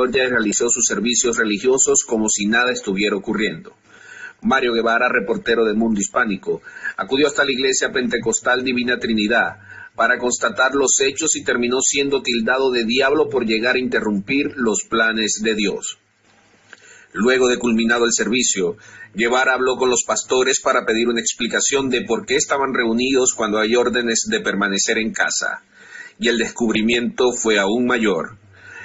Georgia realizó sus servicios religiosos como si nada estuviera ocurriendo. Mario Guevara, reportero de Mundo Hispánico, acudió hasta la iglesia pentecostal Divina Trinidad para constatar los hechos y terminó siendo tildado de diablo por llegar a interrumpir los planes de Dios. Luego de culminado el servicio, Guevara habló con los pastores para pedir una explicación de por qué estaban reunidos cuando hay órdenes de permanecer en casa. Y el descubrimiento fue aún mayor.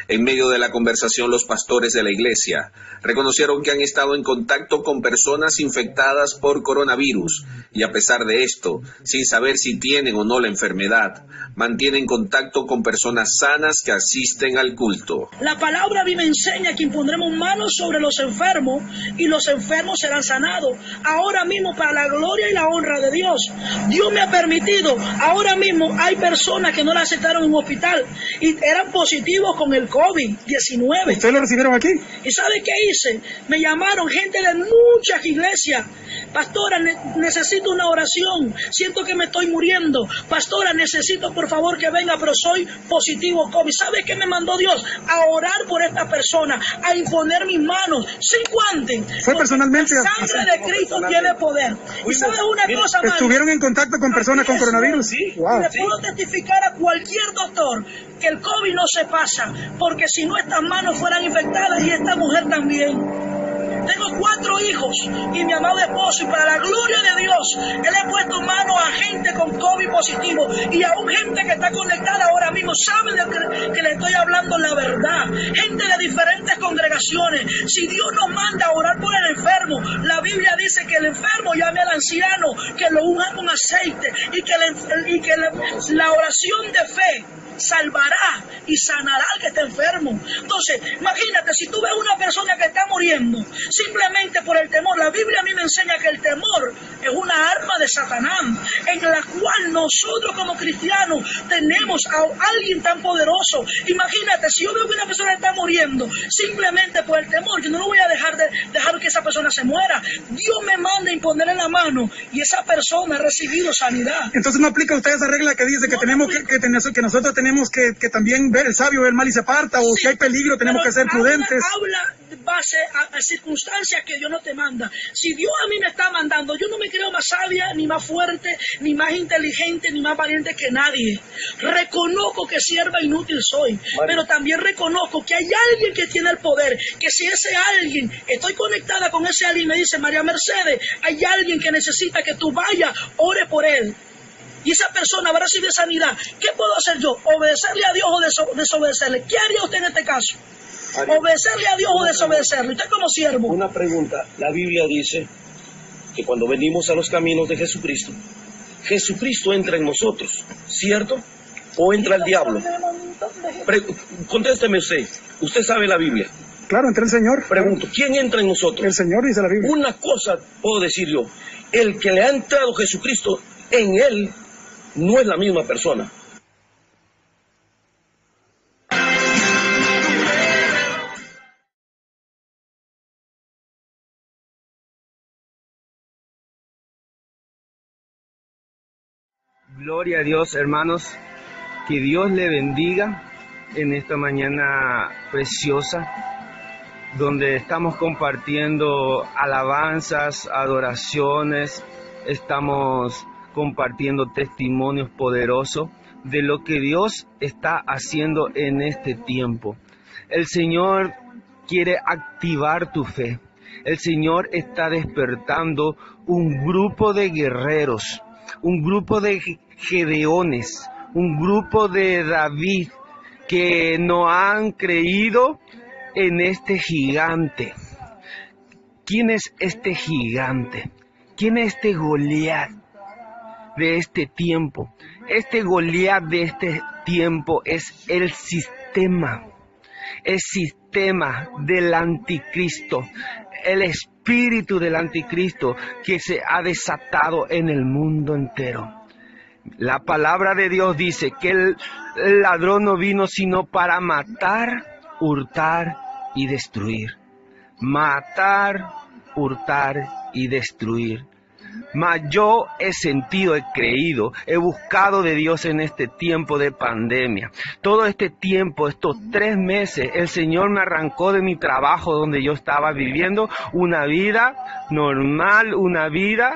En medio de la conversación, los pastores de la iglesia reconocieron que han estado en contacto con personas infectadas por coronavirus y a pesar de esto, sin saber si tienen o no la enfermedad, mantienen contacto con personas sanas que asisten al culto. La palabra a mí me enseña que impondremos manos sobre los enfermos y los enfermos serán sanados. Ahora mismo, para la gloria y la honra de Dios, Dios me ha permitido. Ahora mismo hay personas que no la aceptaron en un hospital y eran positivos con el COVID-19. ¿Ustedes lo recibieron aquí? ¿Y sabe qué hice? Me llamaron gente de muchas iglesias. Pastora, ne- necesito una oración. Siento que me estoy muriendo. Pastora, necesito por favor que venga, pero soy positivo COVID. ¿Sabe qué me mandó Dios? A orar por esta persona, a imponer mis manos sin guantes. Fue personalmente La sangre de Cristo tiene poder. ¿Y sabe una cosa más? ¿Estuvieron en contacto con personas con coronavirus? Wow. Le puedo testificar a cualquier doctor que el COVID no se pasa, porque si no estas manos fueran infectadas y esta mujer también. Tengo cuatro hijos y mi amado esposo y para la gloria de Dios, Él he puesto mano a gente con COVID positivo y aún gente que está conectada ahora mismo sabe que, le estoy hablando la verdad. Gente de diferentes congregaciones. Si Dios nos manda a orar por el enfermo, la Biblia dice que el enfermo llame al anciano, que lo unja con aceite y que, la oración de fe salvará y sanará al que está enfermo. Entonces, imagínate, si tú ves una persona que está muriendo simplemente por el temor, la Biblia a mí me enseña que el temor es una arma de Satanás, en la cual nosotros como cristianos tenemos a alguien tan poderoso. Imagínate, si yo veo que una persona está muriendo simplemente por el temor, yo no lo voy a dejar de dejar que esa persona se muera. Dios me manda a imponerle la mano y esa persona ha recibido sanidad. Entonces no aplica usted esa regla que dice que No, tenemos que, que, ten- que nosotros tenemos que, que también ver el sabio ver el mal y se parta o que hay peligro tenemos que ser prudentes. Habla, base a, a circunstancias que Dios no te manda. Si Dios a mí me está mandando, yo no me creo más sabia, ni más fuerte, ni más inteligente, ni más valiente que nadie. Reconozco que sierva inútil soy, pero también reconozco que hay alguien que tiene el poder, que si ese alguien, estoy conectada con ese alguien, me dice María Mercedes, hay alguien que necesita que tú vayas, ore por él. Y esa persona va a recibir sanidad. ¿Qué puedo hacer yo? ¿Obedecerle a Dios o deso- desobedecerle? ¿Qué haría usted en este caso? ¿Obedecerle a Dios o desobedecerle? Usted como siervo. Una pregunta. La Biblia dice que cuando venimos a los caminos de Jesucristo, Jesucristo entra en nosotros, ¿cierto? ¿O entra el diablo? Pre- contésteme usted. Usted sabe la Biblia. Claro, entre el Señor. Pregunto, ¿quién entra en nosotros? El Señor dice la Biblia. Una cosa puedo decir yo. El que le ha entrado Jesucristo en él no es la misma persona. Gloria a Dios, hermanos. Que Dios le bendiga en esta mañana preciosa, donde estamos compartiendo alabanzas, adoraciones, estamos compartiendo testimonios poderosos de lo que Dios está haciendo en este tiempo. El Señor quiere activar tu fe. El Señor está despertando un grupo de guerreros, un grupo de Gedeones, un grupo de David que no han creído en este gigante. ¿Quién es este gigante? ¿Quién es este Goliat de este tiempo? Este Goliat de este tiempo es el sistema, el sistema del anticristo, el espíritu del anticristo que se ha desatado en el mundo entero. La palabra de Dios dice que el ladrón no vino sino para matar, hurtar y destruir. Matar, hurtar y destruir. Mas yo he sentido, he creído, he buscado de Dios en este tiempo de pandemia. Todo este tiempo, estos tres meses, el Señor me arrancó de mi trabajo donde yo estaba viviendo una vida normal, una vida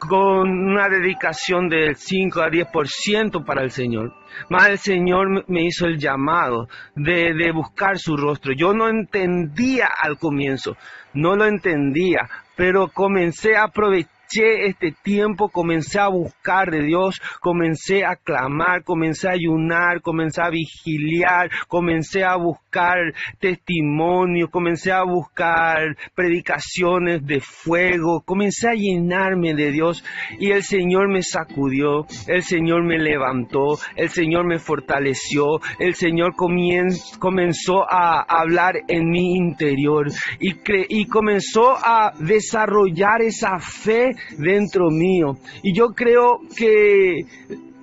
con una dedicación del 5 a 10% para el Señor. Más el Señor me hizo el llamado de, de buscar su rostro. Yo no entendía al comienzo, no lo entendía, pero comencé a aprovechar este tiempo, comencé a buscar de Dios, comencé a clamar, comencé a ayunar, comencé a vigiliar, comencé a buscar testimonios, comencé a buscar predicaciones de fuego, comencé a llenarme de Dios y el Señor me sacudió, el Señor me levantó, el Señor me fortaleció, el Señor comenzó a hablar en mi interior y, y comenzó a desarrollar esa fe dentro mío. Y yo creo que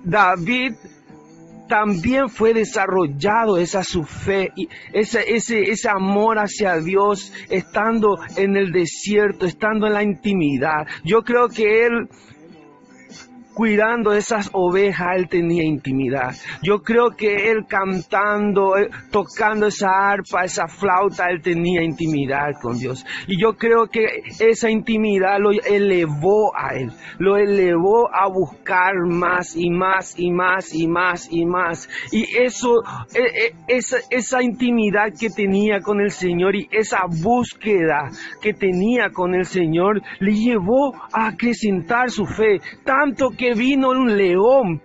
David también fue desarrollado esa su fe, y ese, ese, ese amor hacia Dios, estando en el desierto, estando en la intimidad. Yo creo que él cuidando esas ovejas, él tenía intimidad. Yo creo que él cantando, eh, tocando esa arpa, esa flauta, él tenía intimidad con Dios. Y yo creo que esa intimidad lo elevó a él, lo elevó a buscar más y más y más y más y más. Y eso, e, e, esa, esa intimidad que tenía con el Señor y esa búsqueda que tenía con el Señor le llevó a acrecentar su fe, tanto que vino un león.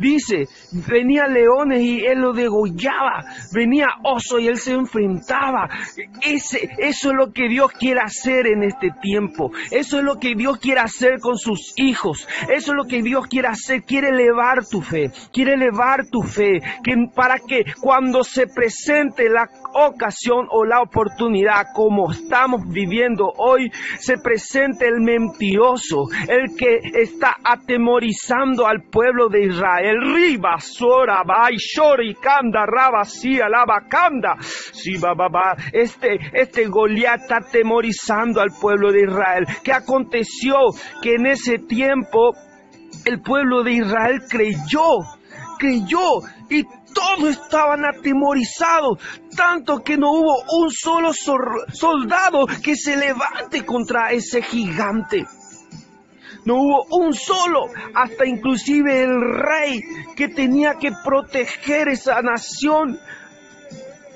Dice, venía leones y él lo degollaba, venía oso y él se enfrentaba. Ese, eso es lo que Dios quiere hacer en este tiempo. Eso es lo que Dios quiere hacer con sus hijos. Eso es lo que Dios quiere hacer. Quiere elevar tu fe. Quiere elevar tu fe. Que, para que cuando se presente la ocasión o la oportunidad como estamos viviendo hoy, se presente el mentiroso, el que está atemorizando al pueblo de Israel. Riba, Sora, Bai, Shori, Kanda, Raba, Sia, Lava, Kanda. Sí, ba, ba, ba. Este, este Goliat está atemorizando al pueblo de Israel. ¿Qué aconteció? Que en ese tiempo el pueblo de Israel creyó, creyó y todos estaban atemorizados, tanto que no hubo un solo soldado que se levante contra ese gigante. No hubo un solo, hasta inclusive el rey que tenía que proteger esa nación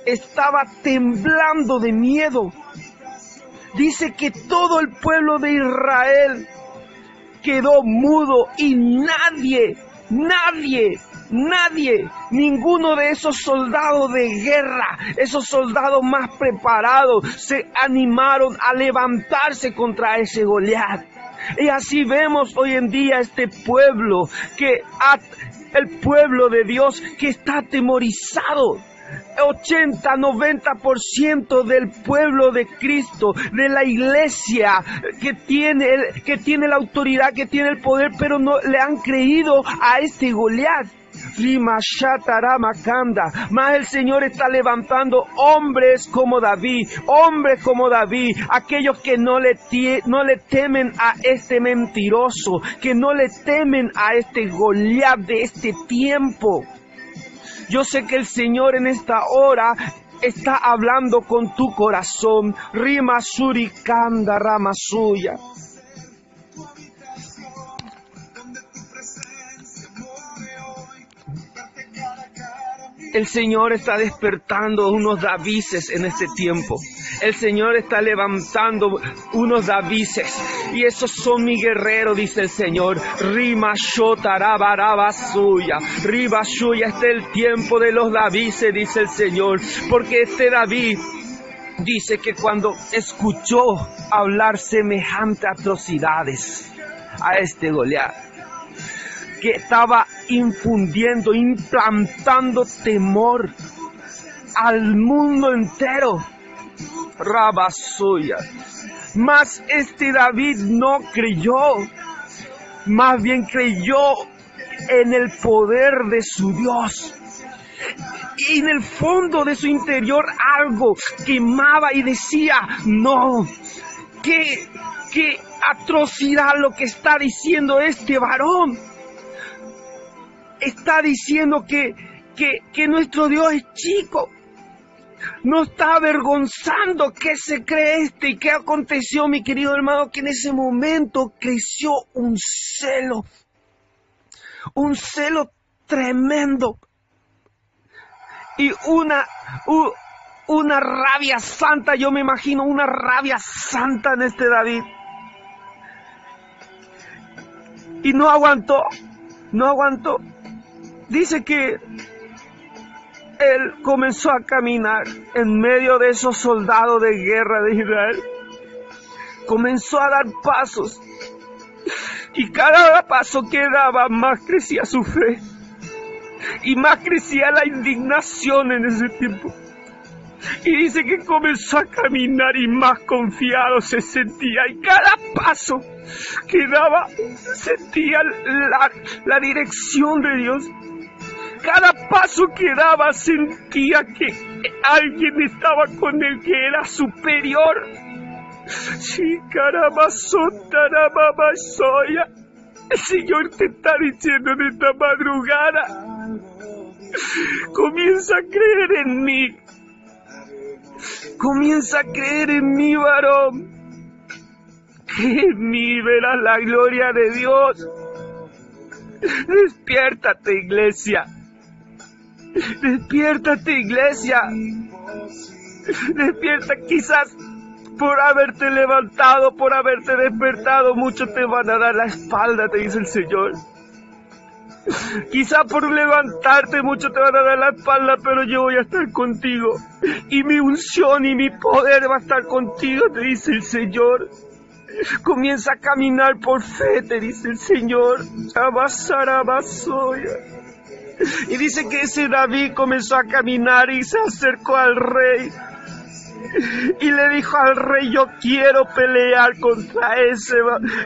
estaba temblando de miedo. Dice que todo el pueblo de Israel quedó mudo y nadie, nadie Nadie, ninguno de esos soldados de guerra, esos soldados más preparados, se animaron a levantarse contra ese Goliat. Y así vemos hoy en día este pueblo que el pueblo de Dios que está atemorizado 80, 90% del pueblo de Cristo, de la iglesia que tiene, que tiene la autoridad, que tiene el poder, pero no le han creído a este Goliat. Más el Señor está levantando hombres como David, hombres como David, aquellos que no le, no le temen a este mentiroso, que no le temen a este Goliat de este tiempo. Yo sé que el Señor en esta hora está hablando con tu corazón. Rima surikanda rama suya. El Señor está despertando unos Davises en este tiempo. El Señor está levantando unos Davises. Y esos son mi guerrero, dice el Señor. Rima suya. Riba suya. Este es el tiempo de los Davises, dice el Señor. Porque este David dice que cuando escuchó hablar semejante atrocidades a este Goliat, que estaba infundiendo, implantando temor al mundo entero. Rabasuya. Mas este David no creyó, más bien creyó en el poder de su Dios. Y en el fondo de su interior algo quemaba y decía, no, qué, qué atrocidad lo que está diciendo este varón está diciendo que, que, nuestro Dios es chico. No está avergonzando qué se cree este y qué aconteció, mi querido hermano, que en ese momento creció un celo, un celo tremendo y una, una rabia santa, yo me imagino una rabia santa en este David. Y no aguantó, no aguantó dice que él comenzó a caminar en medio de esos soldados de guerra de Israel. Comenzó a dar pasos. Y cada paso que daba más crecía su fe. Y más crecía la indignación en ese tiempo. Y dice que comenzó a caminar y más confiado se sentía. Y cada paso que daba sentía la, la dirección de Dios cada paso que daba sentía que alguien estaba con él que era superior. El Señor te está diciendo en esta madrugada. Comienza a creer en mí. Comienza a creer en mí, varón. En mí verás la gloria de Dios. Despiértate, iglesia. Despiértate, iglesia. Despierta, quizás por haberte levantado, por haberte despertado, muchos te van a dar la espalda, te dice el Señor. Quizá por levantarte muchos te van a dar la espalda, pero yo voy a estar contigo. Y mi unción y mi poder va a estar contigo, te dice el Señor. Comienza a caminar por fe, te dice el Señor. Abasarabasoya. Y dice que ese David comenzó a caminar y se acercó al rey y le dijo al rey, yo quiero pelear contra ese,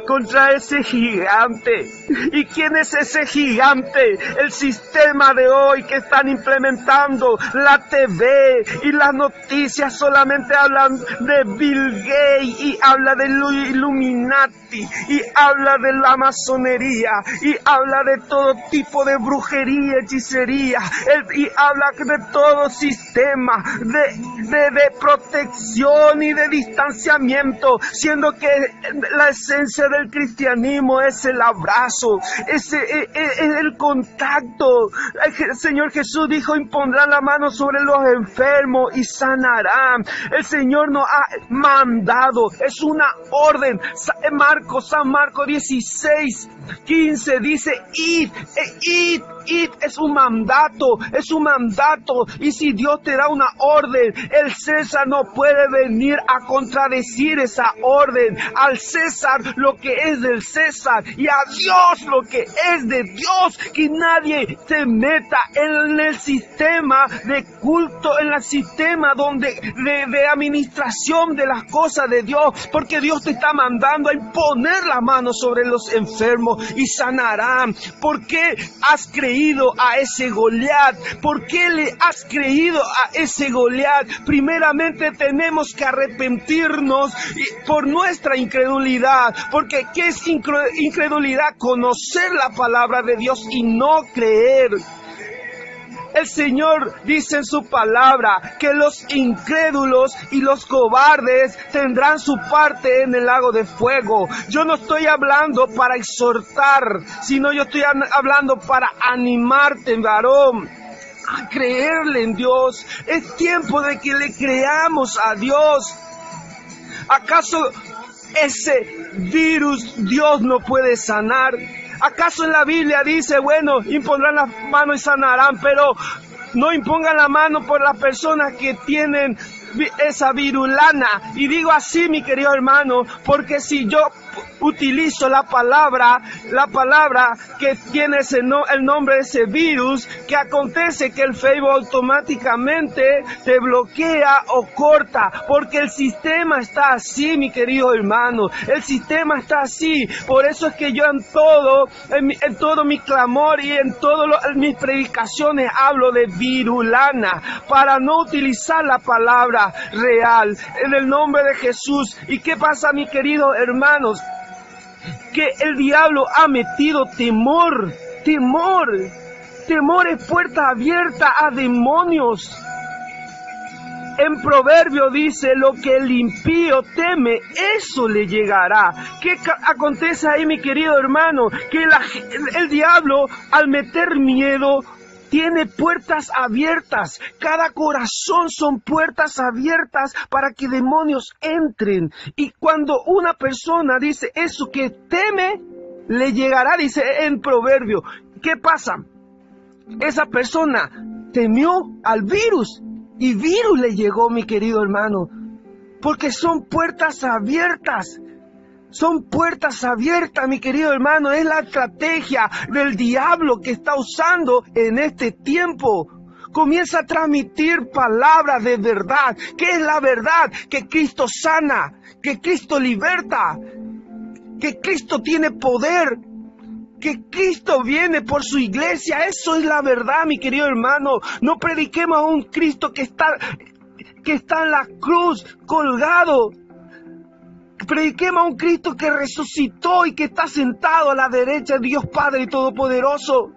contra ese gigante. ¿Y quién es ese gigante? El sistema de hoy que están implementando, la TV y las noticias solamente hablan de Bill Gates y habla de Illuminati y habla de la masonería y habla de todo tipo de brujería, hechicería y habla de todo sistema de, de, de protección y de distanciamiento, siendo que la esencia del cristianismo es el abrazo, es, el contacto. El Señor Jesús dijo, impondrán la mano sobre los enfermos y sanarán. El Señor nos ha mandado, es una orden. Marcos, San Marcos 16, 15 dice, id, id, id, es un mandato, es un mandato. Y si Dios te da una orden, el César no puede venir a contradecir esa orden. Al César lo que es del César y a Dios lo que es de Dios. Que nadie se meta en el sistema de culto, en el sistema donde de, de administración de las cosas de Dios. Porque Dios te está mandando a imponer la mano sobre los enfermos y sanarán. ¿Por qué has creído a ese Goliat? ¿Por qué le has creído a ese Goliat? Primeramente tenemos que arrepentirnos por nuestra incredulidad, porque ¿qué es incredulidad? Conocer la palabra de Dios y no creer. El Señor dice en su palabra que los incrédulos y los cobardes tendrán su parte en el lago de fuego. Yo no estoy hablando para exhortar, sino yo estoy hablando para animarte, varón a creerle en Dios. Es tiempo de que le creamos a Dios. ¿Acaso ese virus Dios no puede sanar? ¿Acaso en la Biblia dice, bueno, impondrán las manos y sanarán, pero no impongan la mano por las personas que tienen esa virulana? Y digo así, mi querido hermano, porque si yo utilizo la palabra, la palabra que tiene ese no, el nombre de ese virus, que acontece que el Facebook automáticamente te bloquea o corta, porque el sistema está así, mi querido hermano, el sistema está así, por eso es que yo en todo, en, todo mi clamor y en todas mis predicaciones hablo de virulana, para no utilizar la palabra real, en el nombre de Jesús. ¿Y qué pasa, mi querido hermanos? Que el diablo ha metido temor, temor. Temor es puerta abierta a demonios. En proverbio dice, lo que el impío teme, eso le llegará. ¿Qué acontece ahí, mi querido hermano? Que el diablo, al meter miedo, tiene puertas abiertas. Cada corazón son puertas abiertas para que demonios entren. Y cuando una persona dice eso que teme, le llegará, dice en proverbio. ¿Qué pasa? Esa persona temió al virus y virus le llegó, mi querido hermano. Porque son puertas abiertas. Son puertas abiertas, mi querido hermano. Es la estrategia del diablo que está usando en este tiempo. Comienza a transmitir palabras de verdad. ¿Qué es la verdad? Que Cristo sana, que Cristo liberta, que Cristo tiene poder, que Cristo viene por su iglesia. Eso es la verdad, mi querido hermano. No prediquemos a un Cristo que está, que está en la cruz colgado Prediquemos a un Cristo que resucitó y que está sentado a la derecha de Dios Padre Todopoderoso.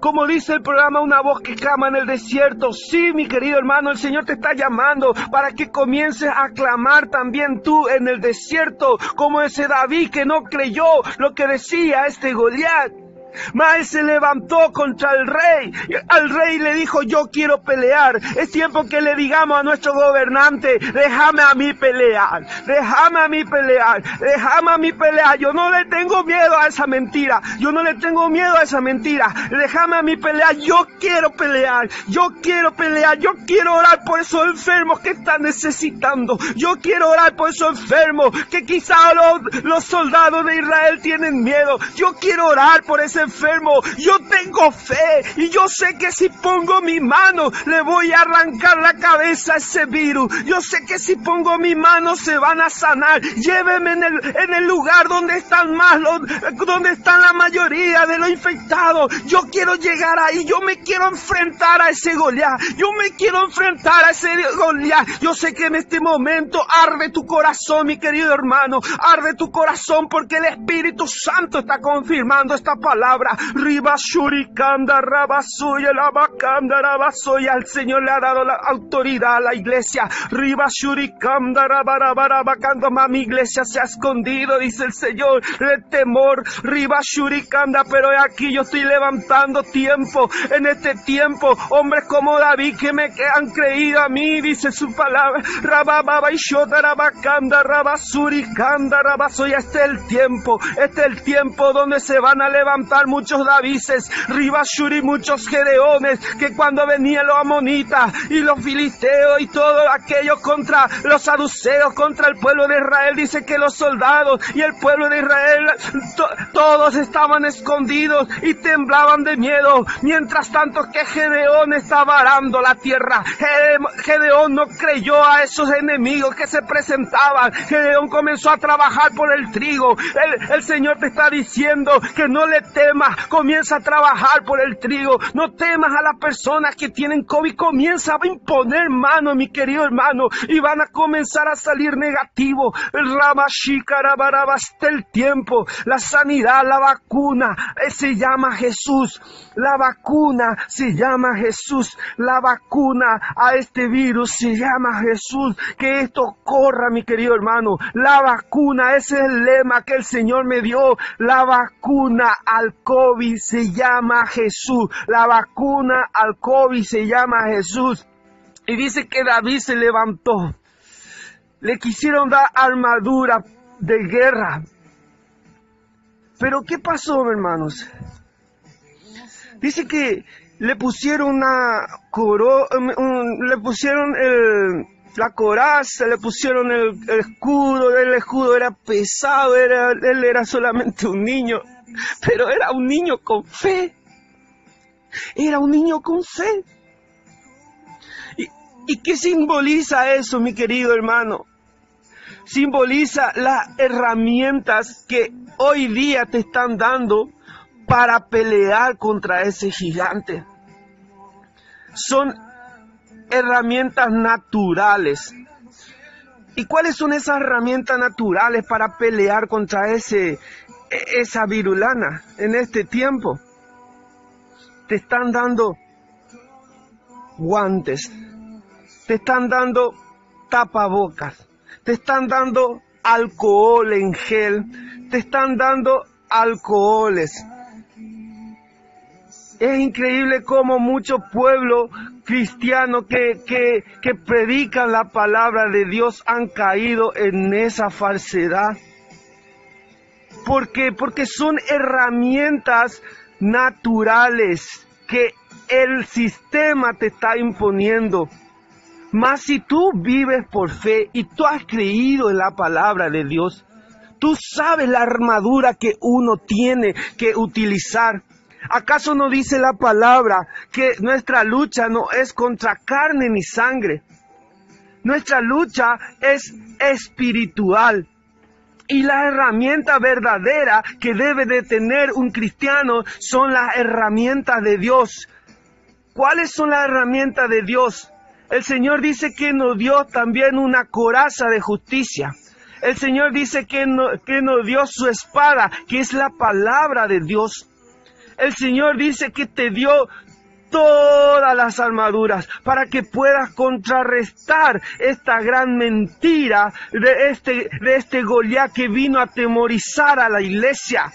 Como dice el programa Una voz que clama en el desierto. Sí, mi querido hermano, el Señor te está llamando para que comiences a clamar también tú en el desierto, como ese David que no creyó lo que decía este Goliat. Mas se levantó contra el rey. Al rey le dijo, yo quiero pelear. Es tiempo que le digamos a nuestro gobernante, déjame a mí pelear, déjame a mí pelear, déjame a mí pelear. Yo no le tengo miedo a esa mentira. Yo no le tengo miedo a esa mentira. Déjame a mí pelear. Yo quiero pelear. Yo quiero pelear. Yo quiero orar por esos enfermos que están necesitando. Yo quiero orar por esos enfermos que quizá los, los soldados de Israel tienen miedo. Yo quiero orar por ese enfermo. Yo tengo fe y yo sé que si pongo mi mano le voy a arrancar la cabeza a ese virus. Yo sé que si pongo mi mano se van a sanar. Lléveme en el, en el lugar donde están más, donde están la mayoría de los infectados. Yo quiero llegar ahí. Yo me quiero enfrentar a ese Goliat. Yo me quiero enfrentar a ese Goliat. Yo sé que en este momento arde tu corazón, mi querido hermano. Arde tu corazón porque el Espíritu Santo está confirmando esta palabra palabra. Riba Shurikanda Rabasuya, la. El Señor le ha dado la autoridad a la iglesia. Mi iglesia se ha escondido, dice el Señor. El temor. Riba Shurikanda. Pero aquí yo estoy levantando tiempo. En este tiempo, hombres como David que me han creído a mí, dice su palabra. Rabababa y Shotarabacanda Rabasurikanda. Este es el tiempo. Este es el tiempo donde se van a levantar muchos Davises, Ribashuri, muchos Gedeones, que cuando venían los amonitas y los filisteos y todo aquello contra los saduceos, contra el pueblo de Israel, dice que los soldados y el pueblo de Israel, todos estaban escondidos y temblaban de miedo, mientras tanto que Gedeón estaba arando la tierra. Gedeón no creyó a esos enemigos que se presentaban. Gedeón comenzó a trabajar por el trigo. El, el Señor te está diciendo que no le temas, comienza a trabajar por el trigo, no temas a las personas que tienen COVID, comienza a imponer mano, mi querido hermano, y van a comenzar a salir negativos. El hasta el tiempo, la sanidad, la vacuna, eh, se llama Jesús, la vacuna se llama Jesús, la vacuna a este virus se llama Jesús, que esto corra, mi querido hermano, la vacuna, ese es el lema que el Señor me dio, la vacuna al COVID se llama Jesús. La vacuna al COVID se llama Jesús. Y dice que David se levantó. Le quisieron dar armadura de guerra. Pero ¿qué pasó, hermanos? Dice que le pusieron una coro, le pusieron la coraza, le pusieron el, escudo, el escudo era pesado, él era solamente un niño, pero era un niño con fe. Era un niño con fe. ¿Y, ¿Y qué simboliza eso, mi querido hermano? Simboliza las herramientas que hoy día te están dando para pelear contra ese gigante. Son herramientas naturales. ¿Y cuáles son esas herramientas naturales para pelear contra ese, esa virulana en este tiempo? Te están dando guantes, te están dando tapabocas, te están dando alcohol en gel, te están dando alcoholes, es increíble cómo muchos pueblos cristianos que, que, que predican la palabra de Dios han caído en esa falsedad. ¿Por qué? Porque son herramientas naturales que el sistema te está imponiendo. Mas si tú vives por fe y tú has creído en la palabra de Dios, tú sabes la armadura que uno tiene que utilizar. ¿Acaso no dice la palabra que nuestra lucha no es contra carne ni sangre? Nuestra lucha es espiritual. Y la herramienta verdadera que debe de tener un cristiano son las herramientas de Dios. ¿Cuáles son las herramientas de Dios? El Señor dice que nos dio también una coraza de justicia. El Señor dice que, que nos dio su espada, que es la palabra de Dios. El Señor dice que te dio todas las armaduras para que puedas contrarrestar esta gran mentira de este, de este Goliat que vino a atemorizar a la iglesia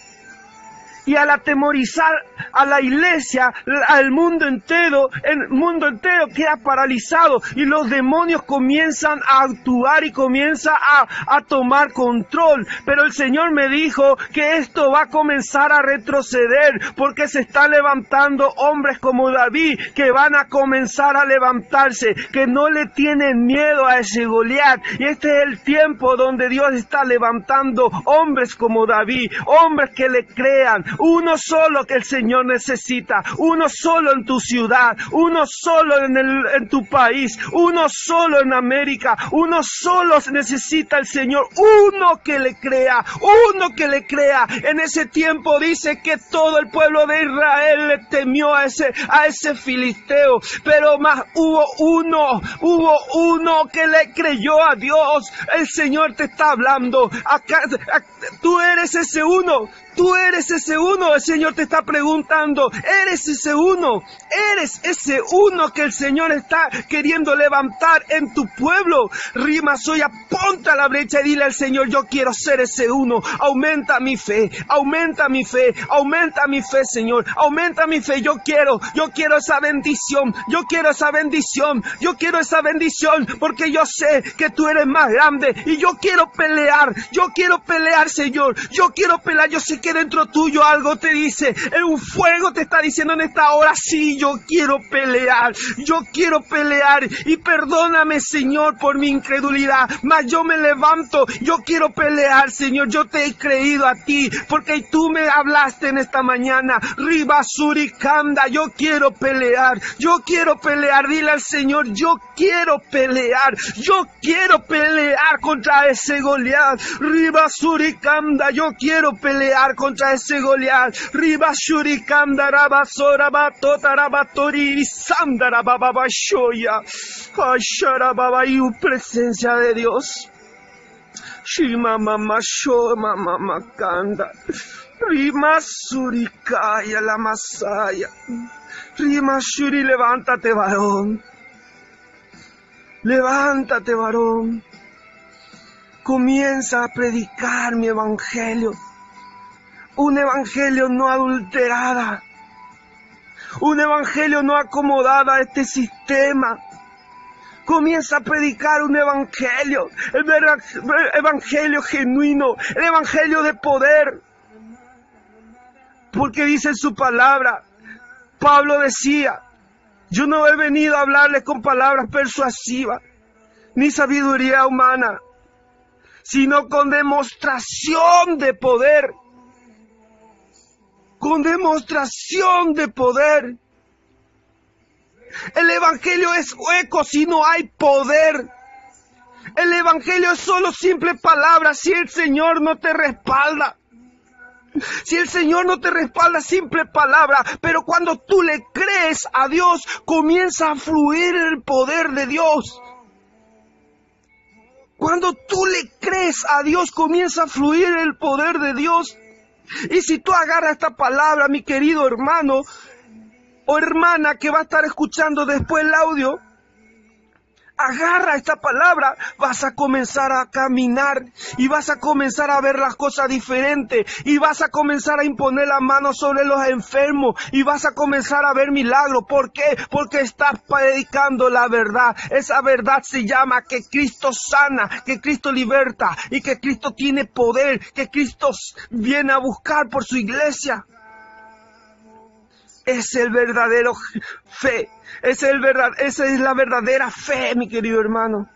y al atemorizar a la iglesia, al mundo entero, el mundo entero queda paralizado y los demonios comienzan a actuar y comienza a, a tomar control. Pero el Señor me dijo que esto va a comenzar a retroceder porque se están levantando hombres como David que van a comenzar a levantarse, que no le tienen miedo a ese Goliat. Y este es el tiempo donde Dios está levantando hombres como David, hombres que le crean, uno solo que el Señor necesita, uno solo en tu ciudad, uno solo en, el, en tu país, uno solo en América, uno solo necesita el Señor, uno que le crea, uno que le crea. En ese tiempo dice que todo el pueblo de Israel le temió a ese, a ese filisteo, pero más hubo uno, hubo uno que le creyó a Dios. El Señor te está hablando. Acá, tú eres ese uno. Tú eres ese uno, el Señor te está preguntando, eres ese uno, eres ese uno que el Señor está queriendo levantar en tu pueblo. Rima, soy, apunta a la brecha y dile al Señor, yo quiero ser ese uno. Aumenta mi fe, aumenta mi fe, aumenta mi fe, Señor, aumenta mi fe. Yo quiero, yo quiero esa bendición, yo quiero esa bendición, yo quiero esa bendición, porque yo sé que tú eres más grande y yo quiero pelear, yo quiero pelear, Señor, yo quiero pelear, yo sé que dentro tuyo algo te dice, un fuego te está diciendo en esta hora, sí, yo quiero pelear, yo quiero pelear y perdóname Señor por mi incredulidad, mas yo me levanto, yo quiero pelear Señor, yo te he creído a ti, porque tú me hablaste en esta mañana, Ribasuricanda, yo quiero pelear, yo quiero pelear, dile al Señor, yo quiero pelear, yo quiero pelear contra ese Goliat, Ribasuricanda, yo quiero pelear contra ese Goliat. Riba shurikanda rabasora batota rabatori sandara baba shoya. Ashara baba y presencia de Dios. Shima mama sho mama makanda. Rima surikaya la masaya. Rima shuri levántate varón. Levántate varón. Comienza a predicar mi evangelio un evangelio no adulterada, un evangelio no acomodada a este sistema. Comienza a predicar un evangelio, el evangelio genuino, el evangelio de poder. Porque dice su palabra, Pablo decía, yo no he venido a hablarles con palabras persuasivas, ni sabiduría humana, sino con demostración de poder. Con demostración de poder. El Evangelio es hueco si no hay poder. El Evangelio es solo simple palabra si el Señor no te respalda. Si el Señor no te respalda, simple palabra, pero cuando tú le crees a Dios, comienza a fluir el poder de Dios. Cuando tú le crees a Dios, comienza a fluir el poder de Dios. Y si tú agarras esta palabra, mi querido hermano o hermana que va a estar escuchando después el audio, agarra esta palabra, vas a comenzar a caminar y vas a comenzar a ver las cosas diferentes y vas a comenzar a imponer la mano sobre los enfermos y vas a comenzar a ver milagros. ¿Por qué? Porque estás predicando la verdad. Esa verdad se llama que Cristo sana, que Cristo liberta y que Cristo tiene poder, que Cristo viene a buscar por su iglesia es el verdadero fe. Es verdad, esa es la verdadera fe, mi querido hermano.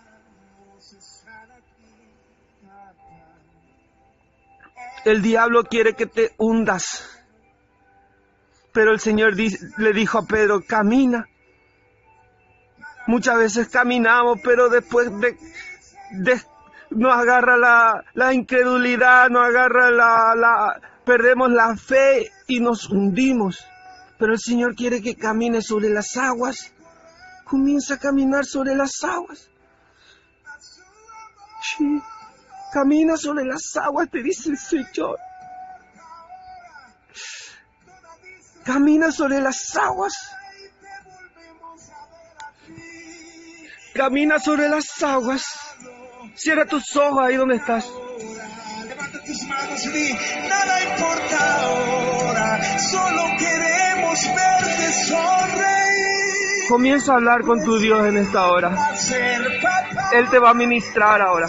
El diablo quiere que te hundas. Pero el Señor le dijo a Pedro, camina. Muchas veces caminamos, pero después de, nos agarra la, incredulidad, nos agarra la, perdemos la fe y nos hundimos. Pero el Señor quiere que camine sobre las aguas. Comienza a caminar sobre las aguas. Camina sobre las aguas, te dice el Señor. Camina sobre las aguas. Camina sobre las aguas. Cierra tus ojos ahí donde estás. Levanta tus manos y nada importa ahora, solo queremos verte sonreír. Comienza a hablar con tu Dios en esta hora. Él te va a ministrar ahora.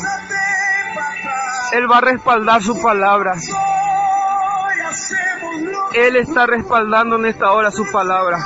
Él va a respaldar su palabra. Él está respaldando en esta hora su palabra.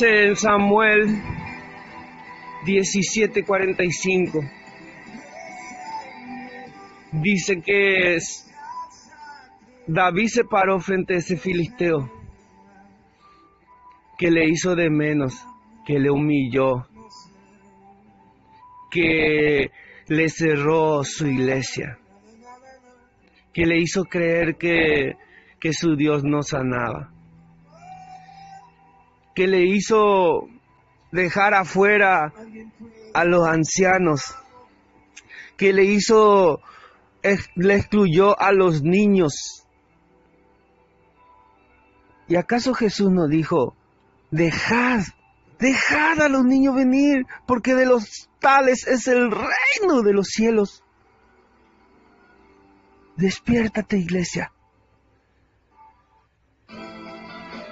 En Samuel 17:45. Dice que David se paró frente a ese filisteo que le hizo de menos, que le humilló, que le cerró su iglesia, que le hizo creer que su Dios no sanaba que le hizo dejar afuera a los ancianos, que le hizo, le excluyó a los niños. ¿Y acaso Jesús no dijo, dejad Dejad a los niños venir, porque de los tales es el reino de los cielos. Despiértate, iglesia.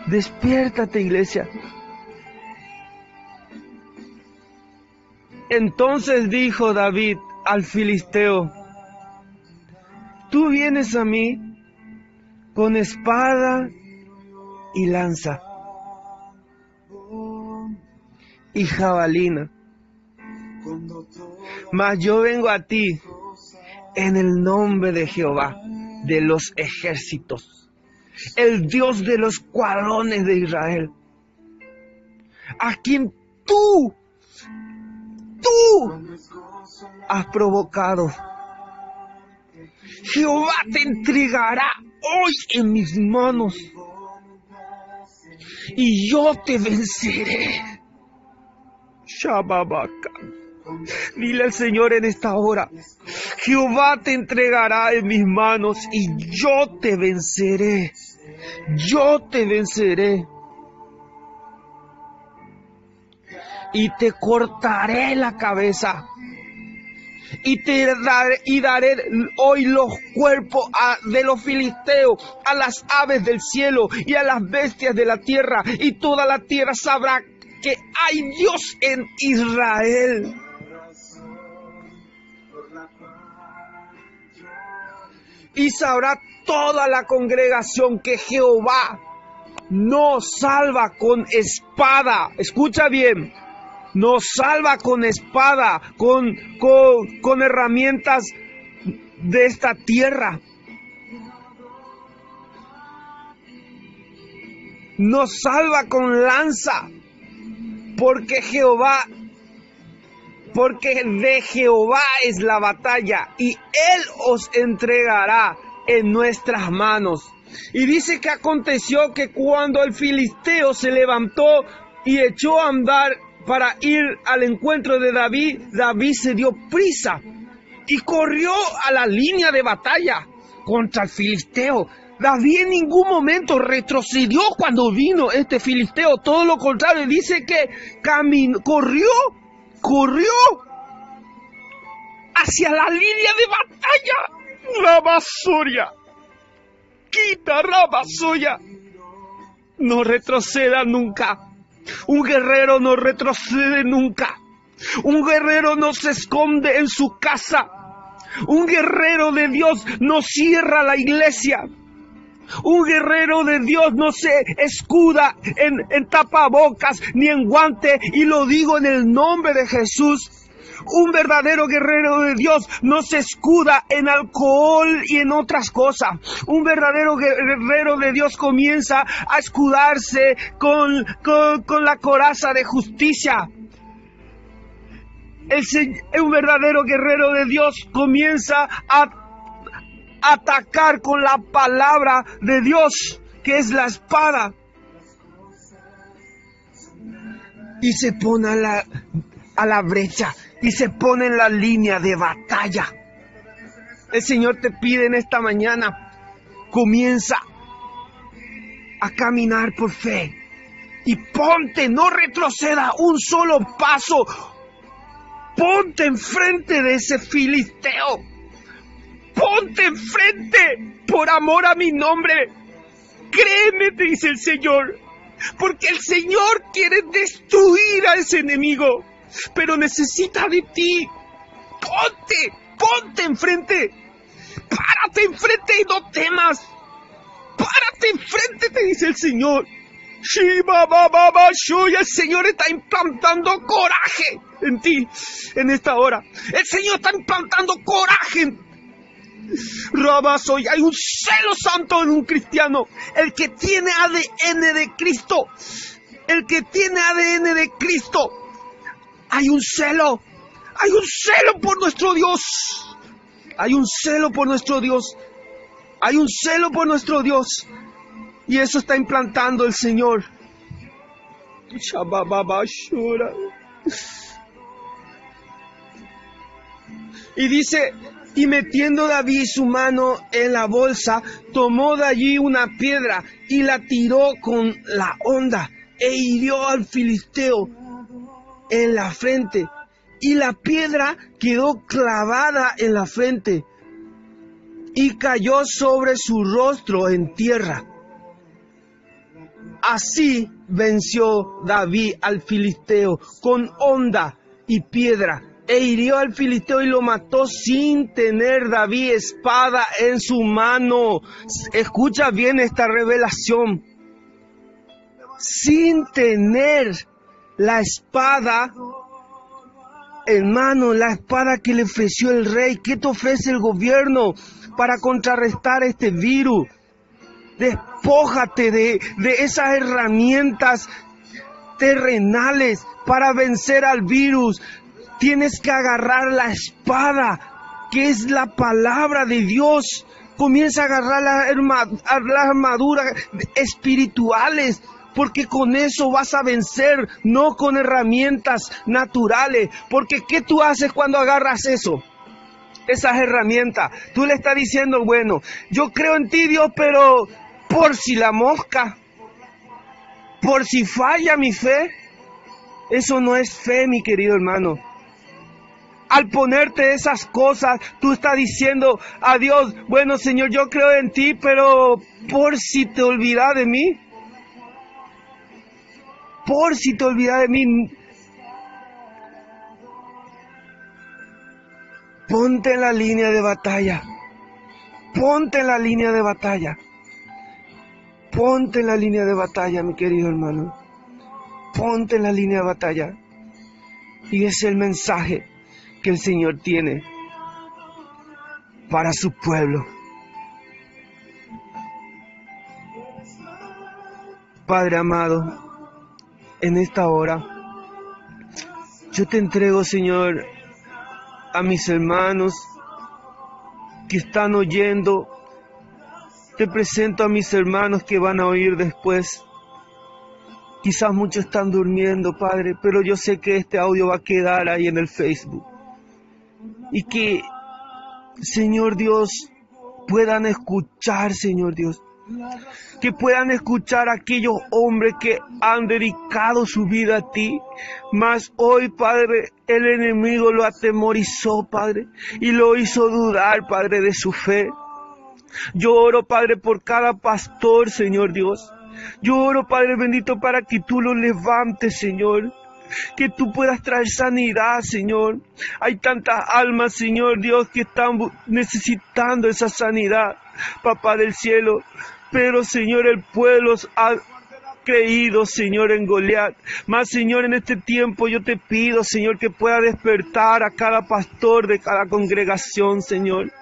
Despiértate, iglesia. Entonces dijo David al filisteo, tú vienes a mí con espada y lanza y jabalina, mas yo vengo a ti en el nombre de Jehová de los ejércitos, el Dios de los cuadrones de Israel, a quien tú, tú has provocado. Jehová te entregará hoy en mis manos y yo te venceré. Shababaka. Dile al Señor en esta hora, Jehová te entregará en mis manos y yo te venceré. Yo te venceré. Y te cortaré la cabeza. Y te daré, y daré hoy los cuerpos a- de los filisteos, a las aves del cielo y a las bestias de la tierra. Y toda la tierra sabrá que hay Dios en Israel. Y sabrá toda la congregación que Jehová no salva con espada. Escucha bien. No salva con espada, con, con, con herramientas de esta tierra. Nos salva con lanza, porque Jehová porque de Jehová es la batalla y Él os entregará en nuestras manos. Y dice que aconteció que cuando el filisteo se levantó y echó a andar para ir al encuentro de David, David se dio prisa y corrió a la línea de batalla contra el filisteo. David en ningún momento retrocedió cuando vino este filisteo, todo lo contrario, dice que caminó, corrió corrió hacia la línea de batalla. Rabasoria. Quita Rabasoya. No retroceda nunca. Un guerrero no retrocede nunca. Un guerrero no se esconde en su casa. Un guerrero de Dios no cierra la iglesia. Un guerrero de Dios no se escuda en, tapabocas ni en guante y lo digo en el nombre de Jesús. Un verdadero guerrero de Dios no se escuda en alcohol y en otras cosas. Un verdadero guerrero de Dios comienza a escudarse con, la coraza de justicia. Un verdadero guerrero de Dios comienza a atacar con la palabra de Dios, que es la espada. Y se pone a la, a la brecha y se pone en la línea de batalla. El Señor te pide en esta mañana, comienza a caminar por fe y ponte, no retroceda un solo paso, ponte enfrente de ese filisteo ponte enfrente por amor a mi nombre. Créeme, te dice el Señor, porque el Señor quiere destruir a ese enemigo, pero necesita de ti. Ponte, ponte enfrente. Párate enfrente y no temas. Párate enfrente, te dice el Señor. Shiba Baba el Señor está implantando coraje en ti en esta hora. El Señor está implantando coraje en Rabasoy, hay un celo santo en un cristiano. El que tiene ADN de Cristo. El que tiene ADN de Cristo. Hay un celo. Hay un celo por nuestro Dios. Hay un celo por nuestro Dios. Hay un celo por nuestro Dios. Y eso está implantando el Señor. Y dice, y metiendo David su mano en la bolsa, tomó de allí una piedra y la tiró con la onda e hirió al filisteo en la frente y la piedra quedó clavada en la frente y cayó sobre su rostro en tierra. Así venció David al filisteo con honda y piedra e hirió al filisteo y lo mató sin tener David espada en su mano. Escucha bien esta revelación. Sin tener la espada en mano, la espada que le ofreció el rey. ¿Qué te ofrece el gobierno para contrarrestar este virus? Despójate de, de esas herramientas terrenales para vencer al virus. Tienes que agarrar la espada, que es la palabra de Dios. Comienza a agarrar las armaduras espirituales, porque con eso vas a vencer, no con herramientas naturales. Porque ¿qué tú haces cuando agarras eso? Esas herramientas. Tú le estás diciendo, bueno, yo creo en ti Dios, pero por si la mosca, por si falla mi fe, eso no es fe, mi querido hermano. Al ponerte esas cosas, tú estás diciendo a Dios, bueno Señor, yo creo en ti, pero por si te olvidas de mí, por si te olvidas de mí, ponte en la línea de batalla, ponte en la línea de batalla, ponte en la línea de batalla, mi querido hermano, ponte en la línea de batalla. Y es el mensaje que el Señor tiene para su pueblo. Padre amado, en esta hora, yo te entrego, Señor, a mis hermanos que están oyendo. Te presento a mis hermanos que van a oír después. Quizás muchos están durmiendo, Padre, pero yo sé que este audio va a quedar ahí en el Facebook. Y que, Señor Dios, puedan escuchar, Señor Dios, que puedan escuchar a aquellos hombres que han dedicado su vida a ti. Mas hoy, Padre, el enemigo lo atemorizó, Padre, y lo hizo dudar, Padre, de su fe. Yo oro, Padre, por cada pastor, Señor Dios. Yo oro, Padre bendito, para que tú lo levantes, Señor que tú puedas traer sanidad, Señor. Hay tantas almas, Señor Dios, que están necesitando esa sanidad, Papá del cielo. Pero, Señor, el pueblo ha creído, Señor, en Goliat. Más, Señor, en este tiempo yo te pido, Señor, que pueda despertar a cada pastor de cada congregación, Señor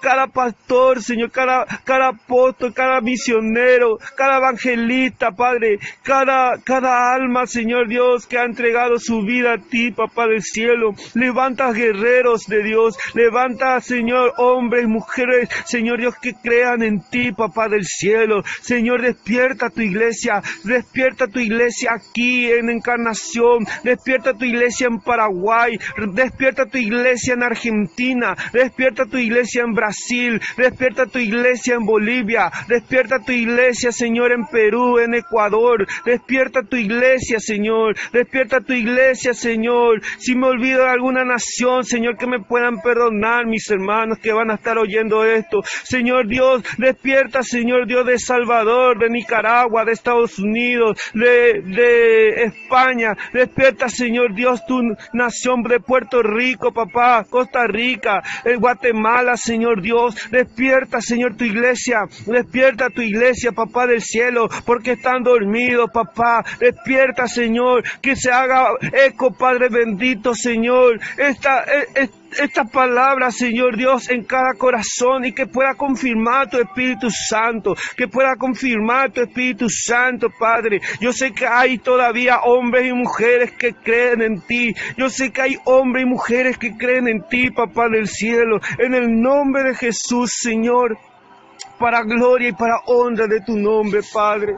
cada pastor, Señor, cada, cada apóstol, cada misionero, cada evangelista, Padre, cada, cada alma, Señor Dios, que ha entregado su vida a ti, Papá del cielo. Levanta guerreros de Dios, levanta, Señor, hombres, mujeres, Señor Dios, que crean en ti, Papá del cielo. Señor, despierta tu iglesia, despierta tu iglesia aquí en Encarnación, despierta tu iglesia en Paraguay, despierta tu iglesia en Argentina, despierta tu iglesia en Brasil, despierta tu iglesia en Bolivia, despierta tu iglesia, Señor, en Perú, en Ecuador, despierta tu iglesia, Señor, despierta tu iglesia, Señor. Si me olvido de alguna nación, Señor, que me puedan perdonar mis hermanos que van a estar oyendo esto. Señor Dios, despierta, Señor Dios de Salvador, de Nicaragua, de Estados Unidos, de, de España. Despierta, Señor Dios, tu nación de Puerto Rico, papá, Costa Rica, Guatemala, Señor Dios. Despierta, Señor, tu iglesia. Despierta tu iglesia, papá del cielo, porque están dormidos, papá. Despierta, Señor, que se haga eco, Padre bendito, Señor. Esta, e, e, esta palabra, Señor Dios, en cada corazón y que pueda confirmar tu Espíritu Santo, que pueda confirmar tu Espíritu Santo, Padre. Yo sé que hay todavía hombres y mujeres que creen en ti. Yo sé que hay hombres y mujeres que creen en ti, Papá del cielo. En el nombre de Jesús, Señor, para gloria y para honra de tu nombre, Padre.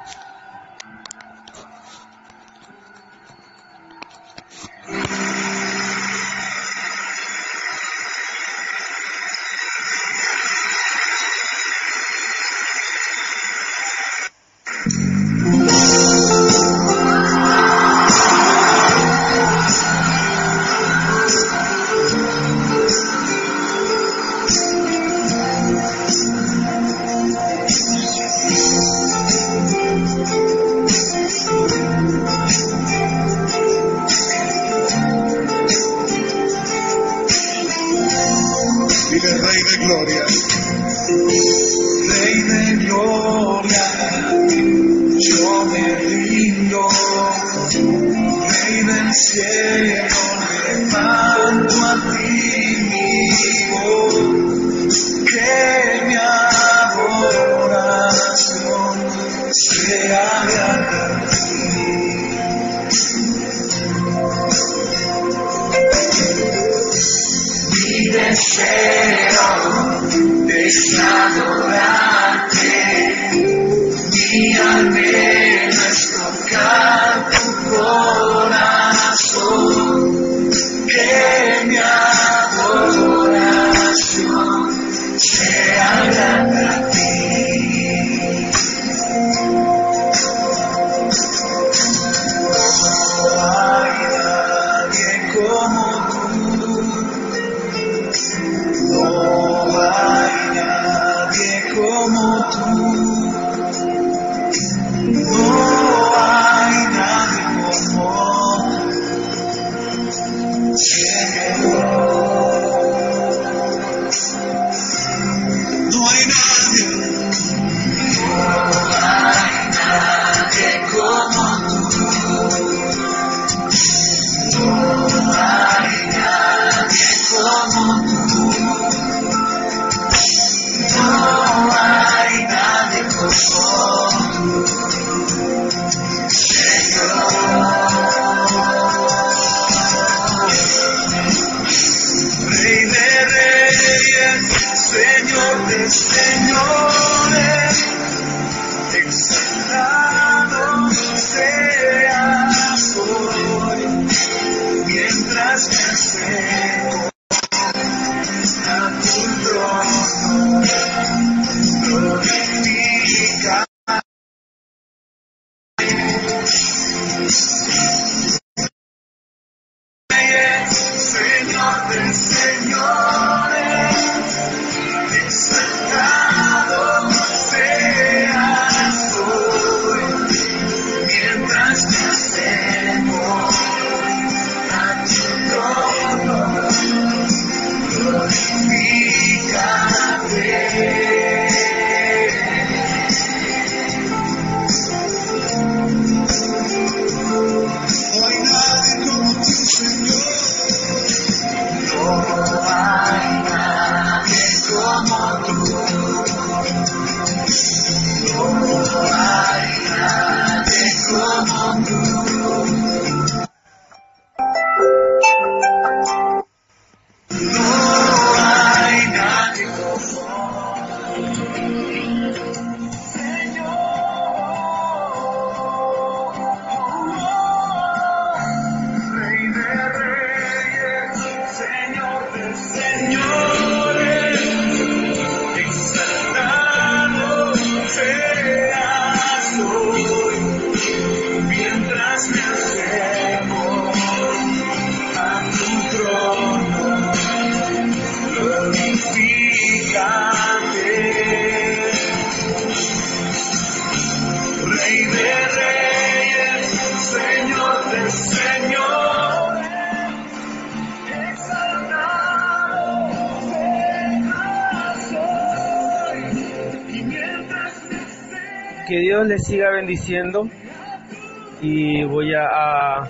Y voy a, a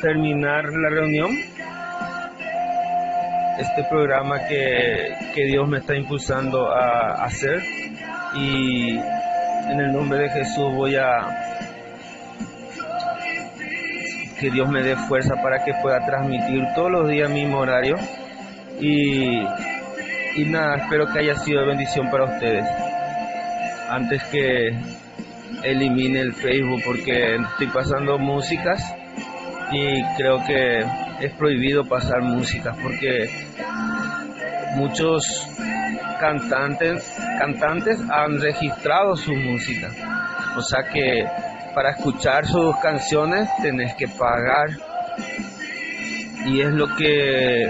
terminar la reunión. Este programa que, que Dios me está impulsando a hacer y en el nombre de Jesús voy a que Dios me dé fuerza para que pueda transmitir todos los días mismo horario y, y nada, espero que haya sido de bendición para ustedes antes que elimine el Facebook porque estoy pasando músicas y creo que es prohibido pasar músicas porque muchos cantantes cantantes han registrado su música. O sea que para escuchar sus canciones tenés que pagar. Y es lo que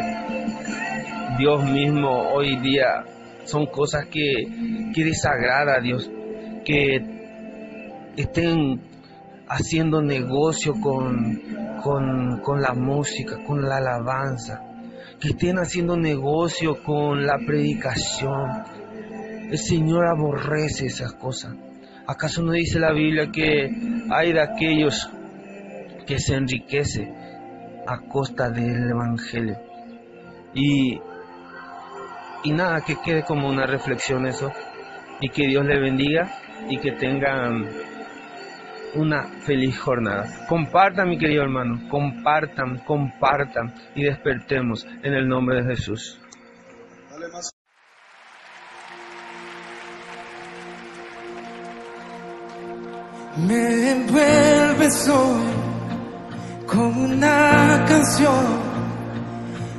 Dios mismo hoy día son cosas que, que desagrada a Dios que estén haciendo negocio con, con, con la música, con la alabanza. que estén haciendo negocio con la predicación. El Señor aborrece esas cosas. ¿Acaso no dice la Biblia que hay de aquellos que se enriquece a costa del Evangelio? Y, y nada, que quede como una reflexión eso. Y que Dios le bendiga y que tengan una feliz jornada. Compartan, mi querido hermano, compartan, compartan y despertemos en el nombre de Jesús. Me envuelves hoy con una canción,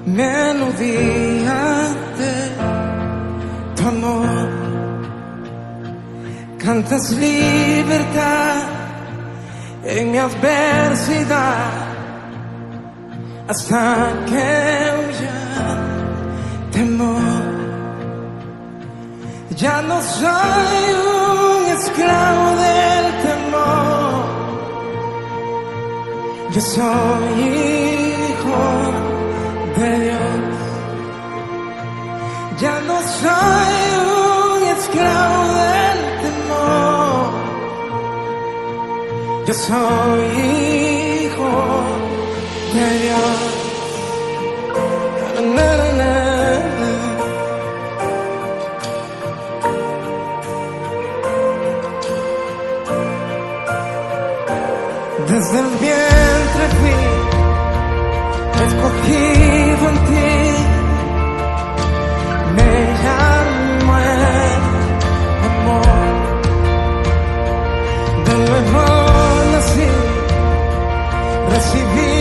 melodía de tu amor. Cantas libertad en mi adversidad hasta que huya temor. Ya no soy un esclavo del temor. Yo soy hijo de Dios. Ya no soy Yo soy hijo de Dios. Desde el vientre fui escogido en ti. Recibido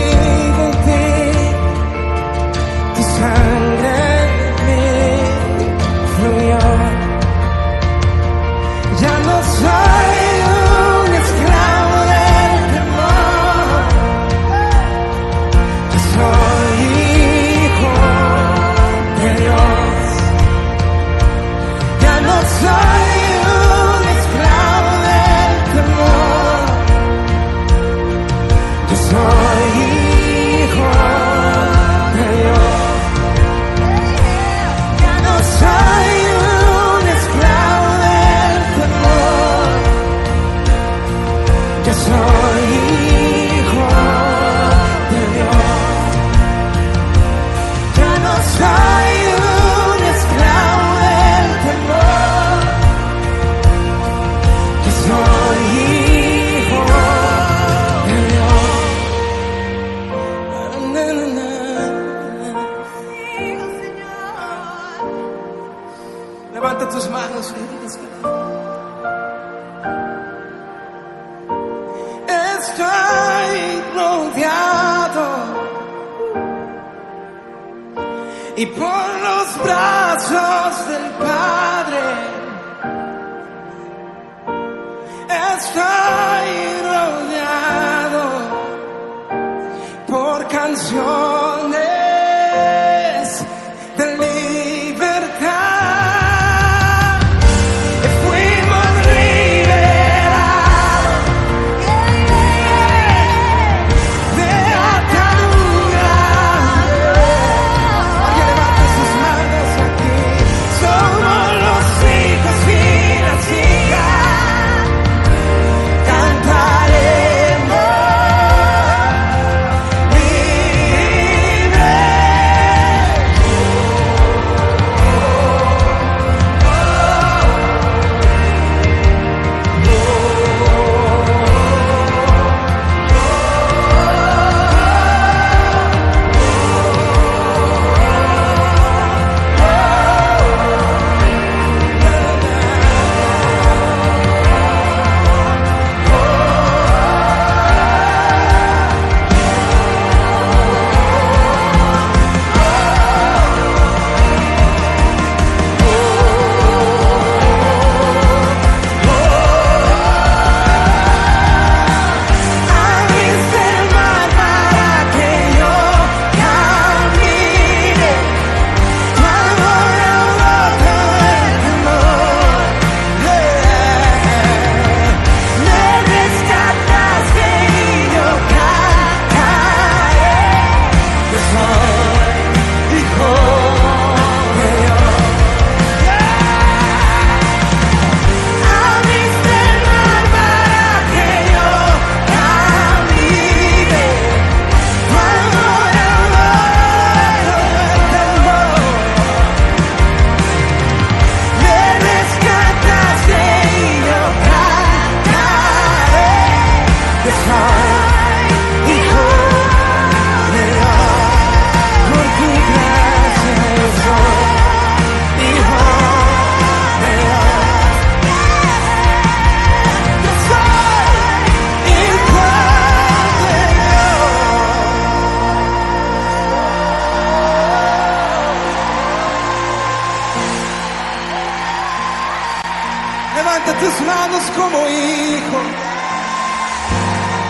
Levanta tus manos como hijo.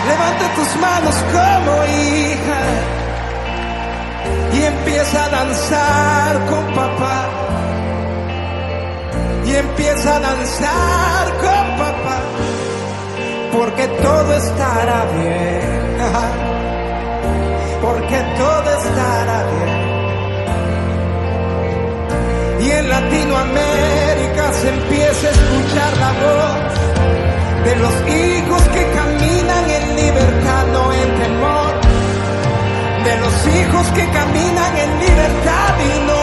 Levanta tus manos como hija. Y empieza a danzar con papá. Y empieza a danzar con papá. Porque todo estará bien. Porque todo estará bien. Y en Latinoamérica se empiece a escuchar la voz de los hijos que caminan en libertad, no en temor, de los hijos que caminan en libertad y no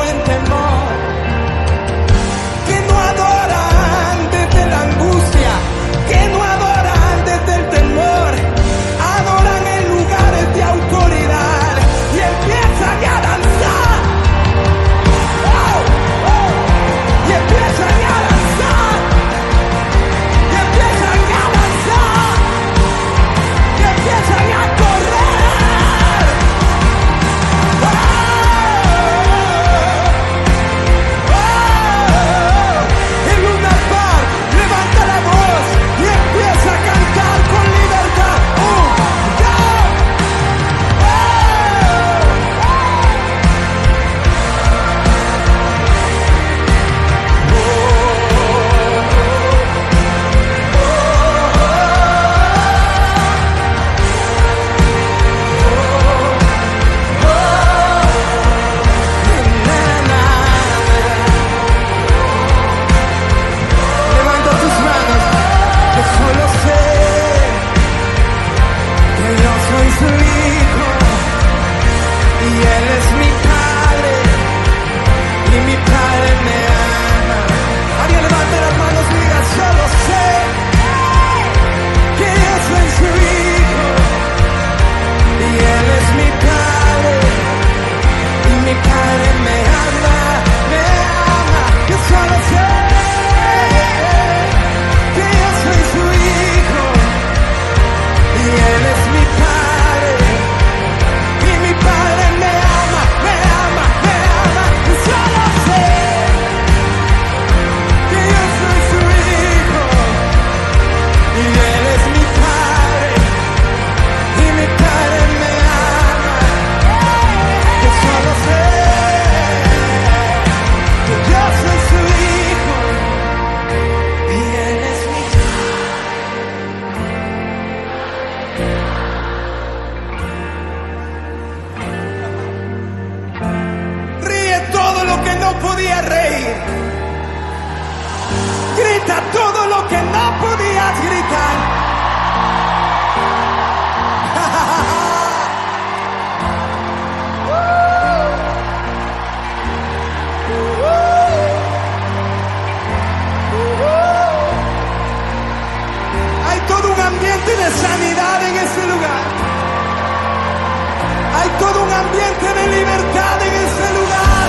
Hay todo un ambiente de libertad en este lugar.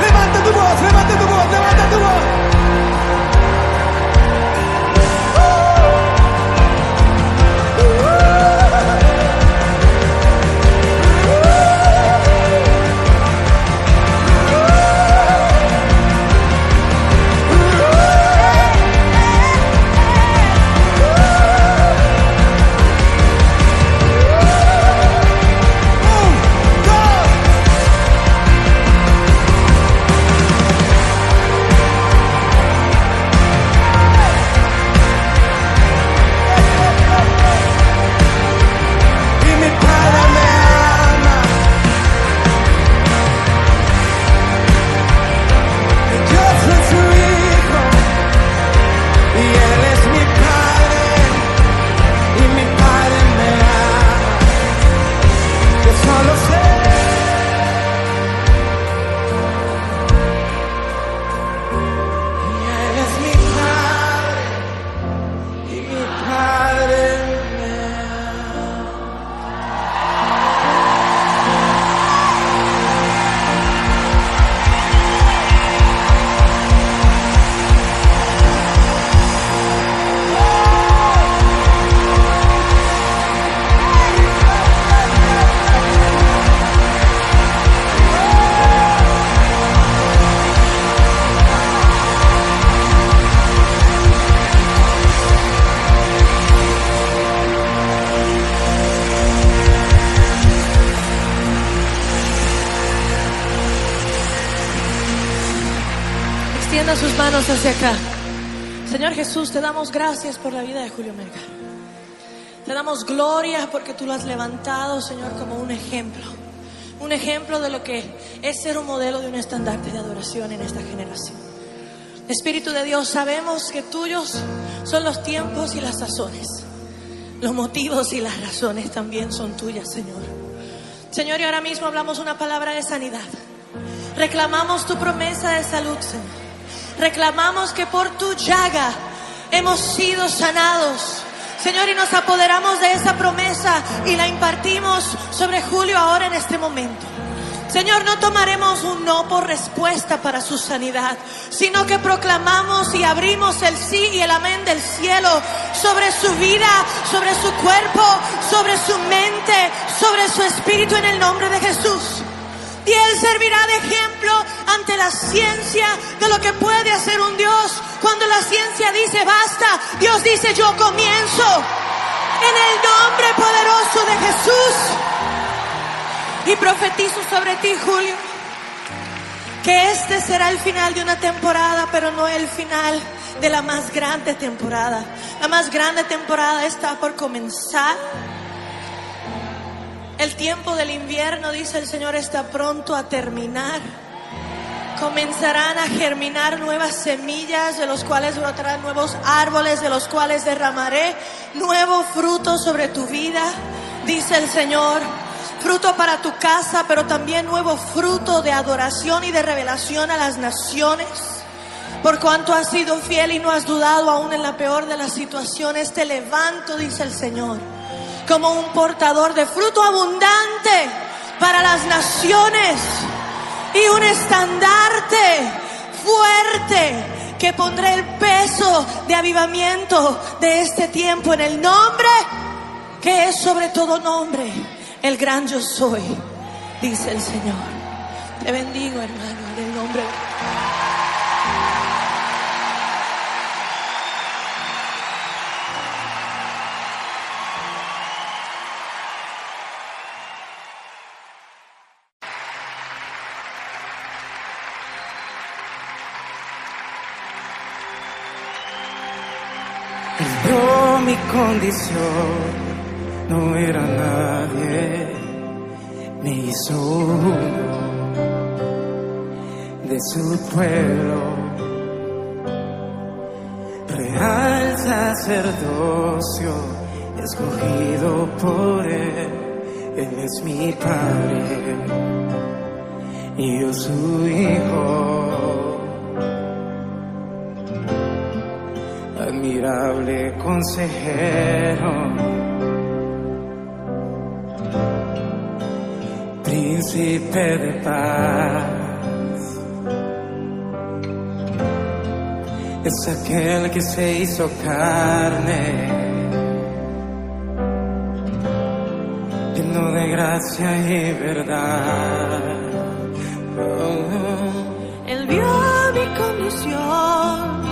Levanta tu voz, levanta tu voz. Acá. Señor Jesús, te damos gracias por la vida de Julio Melgar. Te damos gloria porque tú lo has levantado, Señor, como un ejemplo. Un ejemplo de lo que es ser un modelo de un estandarte de adoración en esta generación. Espíritu de Dios, sabemos que tuyos son los tiempos y las sazones. Los motivos y las razones también son tuyas, Señor. Señor, y ahora mismo hablamos una palabra de sanidad. Reclamamos tu promesa de salud, Señor. Reclamamos que por tu llaga hemos sido sanados. Señor, y nos apoderamos de esa promesa y la impartimos sobre Julio ahora en este momento. Señor, no tomaremos un no por respuesta para su sanidad, sino que proclamamos y abrimos el sí y el amén del cielo sobre su vida, sobre su cuerpo, sobre su mente, sobre su espíritu en el nombre de Jesús. Y Él servirá de ejemplo ante la ciencia de lo que puede hacer un Dios. Cuando la ciencia dice basta, Dios dice yo comienzo. En el nombre poderoso de Jesús. Y profetizo sobre ti, Julio, que este será el final de una temporada, pero no el final de la más grande temporada. La más grande temporada está por comenzar. El tiempo del invierno, dice el Señor, está pronto a terminar. Comenzarán a germinar nuevas semillas, de los cuales brotarán nuevos árboles, de los cuales derramaré nuevo fruto sobre tu vida, dice el Señor. Fruto para tu casa, pero también nuevo fruto de adoración y de revelación a las naciones. Por cuanto has sido fiel y no has dudado aún en la peor de las situaciones, te levanto, dice el Señor como un portador de fruto abundante para las naciones y un estandarte fuerte que pondré el peso de avivamiento de este tiempo en el nombre que es sobre todo nombre, el gran yo soy, dice el Señor. Te bendigo, hermano, en el nombre de condición, no era nadie, me hizo uno de su pueblo, real sacerdocio, escogido por él, él es mi padre y yo su hijo. Admirable consejero, príncipe de paz. Es aquel que se hizo carne, lleno de gracia y verdad. Oh. Él vio mi condición,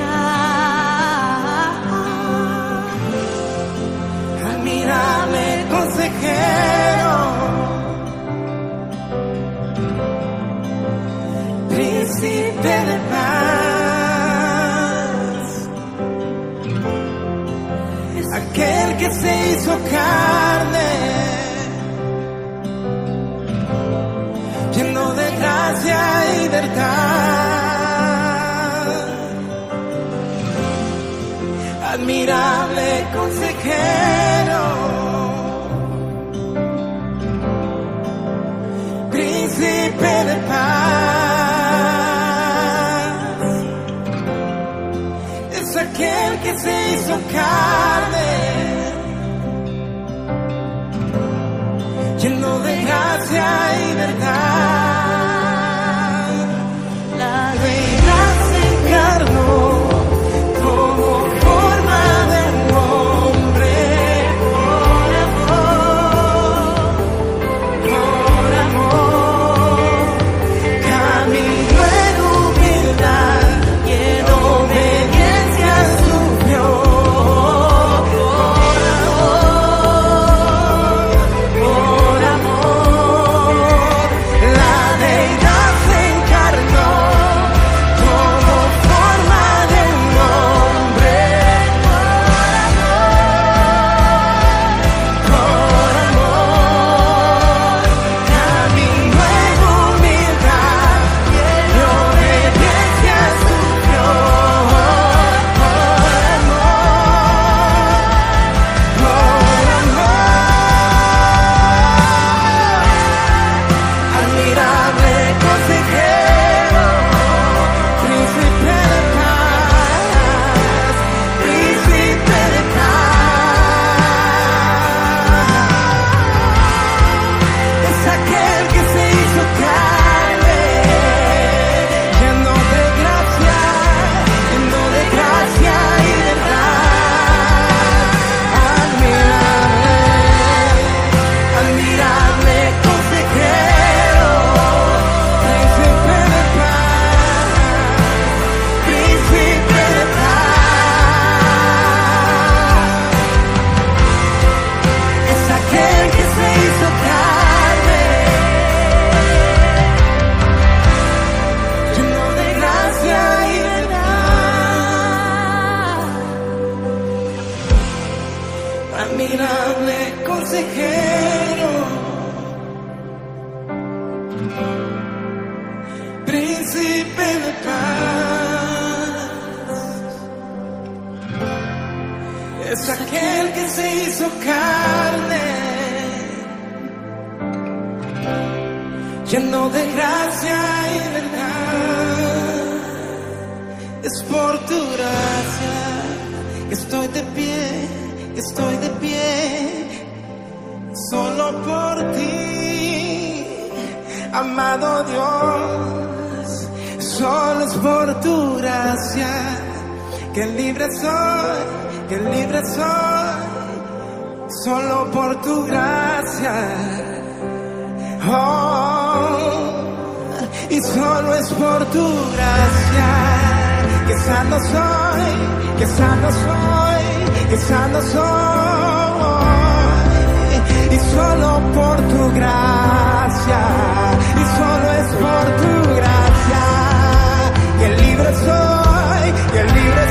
se hizo carne, lleno de gracia y verdad. Admirable consejero, príncipe de paz, es aquel que se hizo carne, es aquel que se hizo carne, lleno de gracia y verdad. Es por tu gracia que estoy de pie, que estoy de pie, solo por ti, amado Dios, solo es por tu gracia que libre soy, que libre soy, solo por tu gracia. Oh, y solo es por tu gracia que sano soy, que sano soy, que sano soy. Y solo por tu gracia, y solo es por tu gracia que libre soy, que libre soy,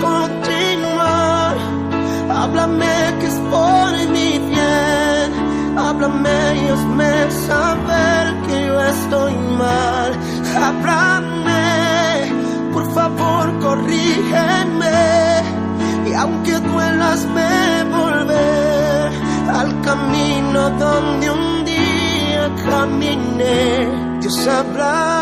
continuar. Háblame que es por mi bien. Háblame y hazme saber que yo estoy mal. Háblame, por favor, corrígeme. Y aunque duelas, me volver al camino donde un día caminé. Dios, háblame.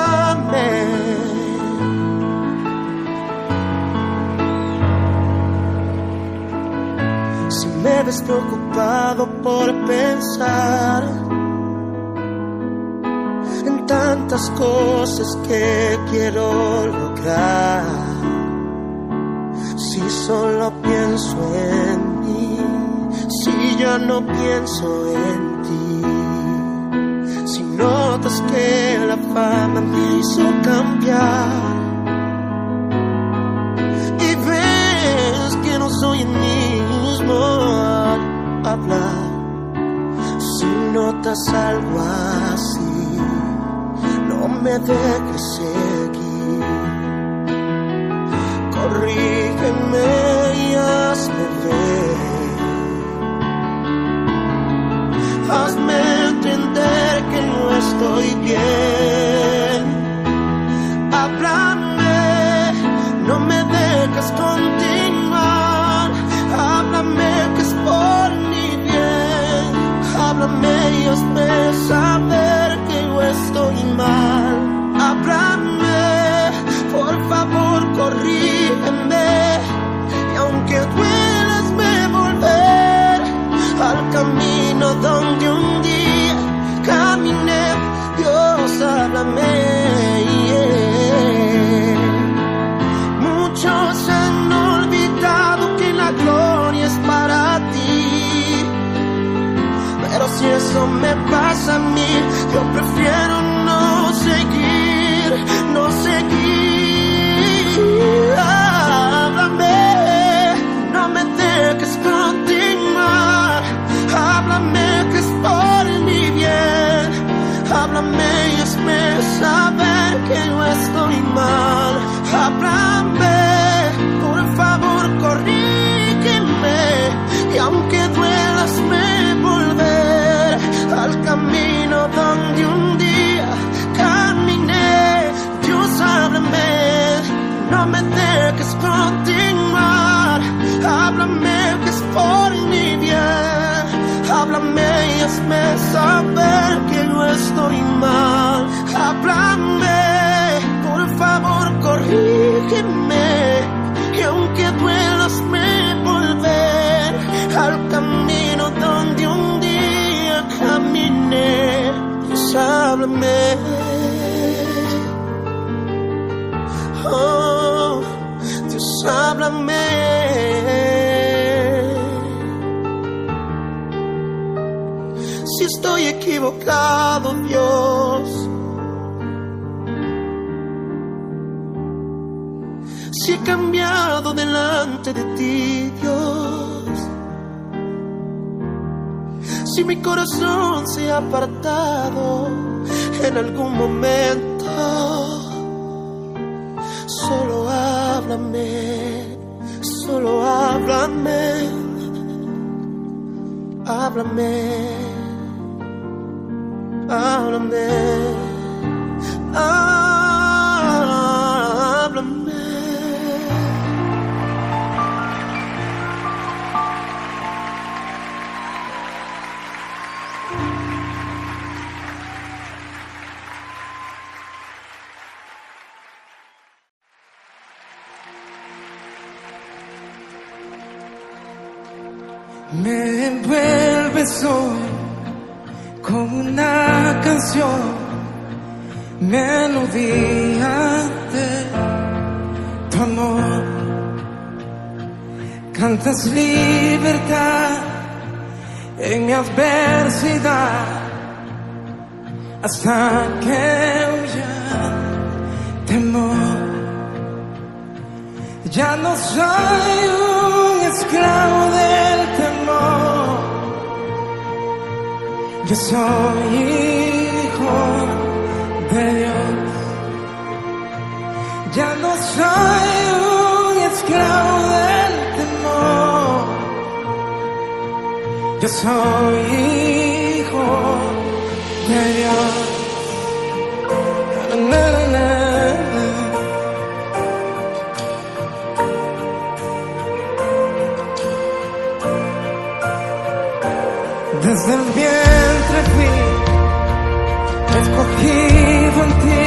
Ves preocupado por pensar en tantas cosas que quiero lograr, si solo pienso en mí, ya no pienso en ti. Si notas que la fama me hizo cambiar y ves que no soy el mismo Si notas algo así, no me dejes seguir. Corrígeme y hazme ver. Hazme entender que no estoy bien. Mal. Háblame, por favor, corrígeme. Y aunque duelas me volver al camino donde un día caminé. Dios háblame. Oh, Dios háblame. Equivocado, Dios. Si he cambiado delante de ti, Dios. Si mi corazón se ha apartado en algún momento, solo háblame, solo háblame, háblame, háblame, háblame. Cantas libertad en mi adversidad hasta que huya temor. Ya no soy un esclavo del temor. Yo soy hijo de Dios. Ya no soy Yo soy hijo de Dios. Na, na, na, na. Desde el vientre fui escogido en ti.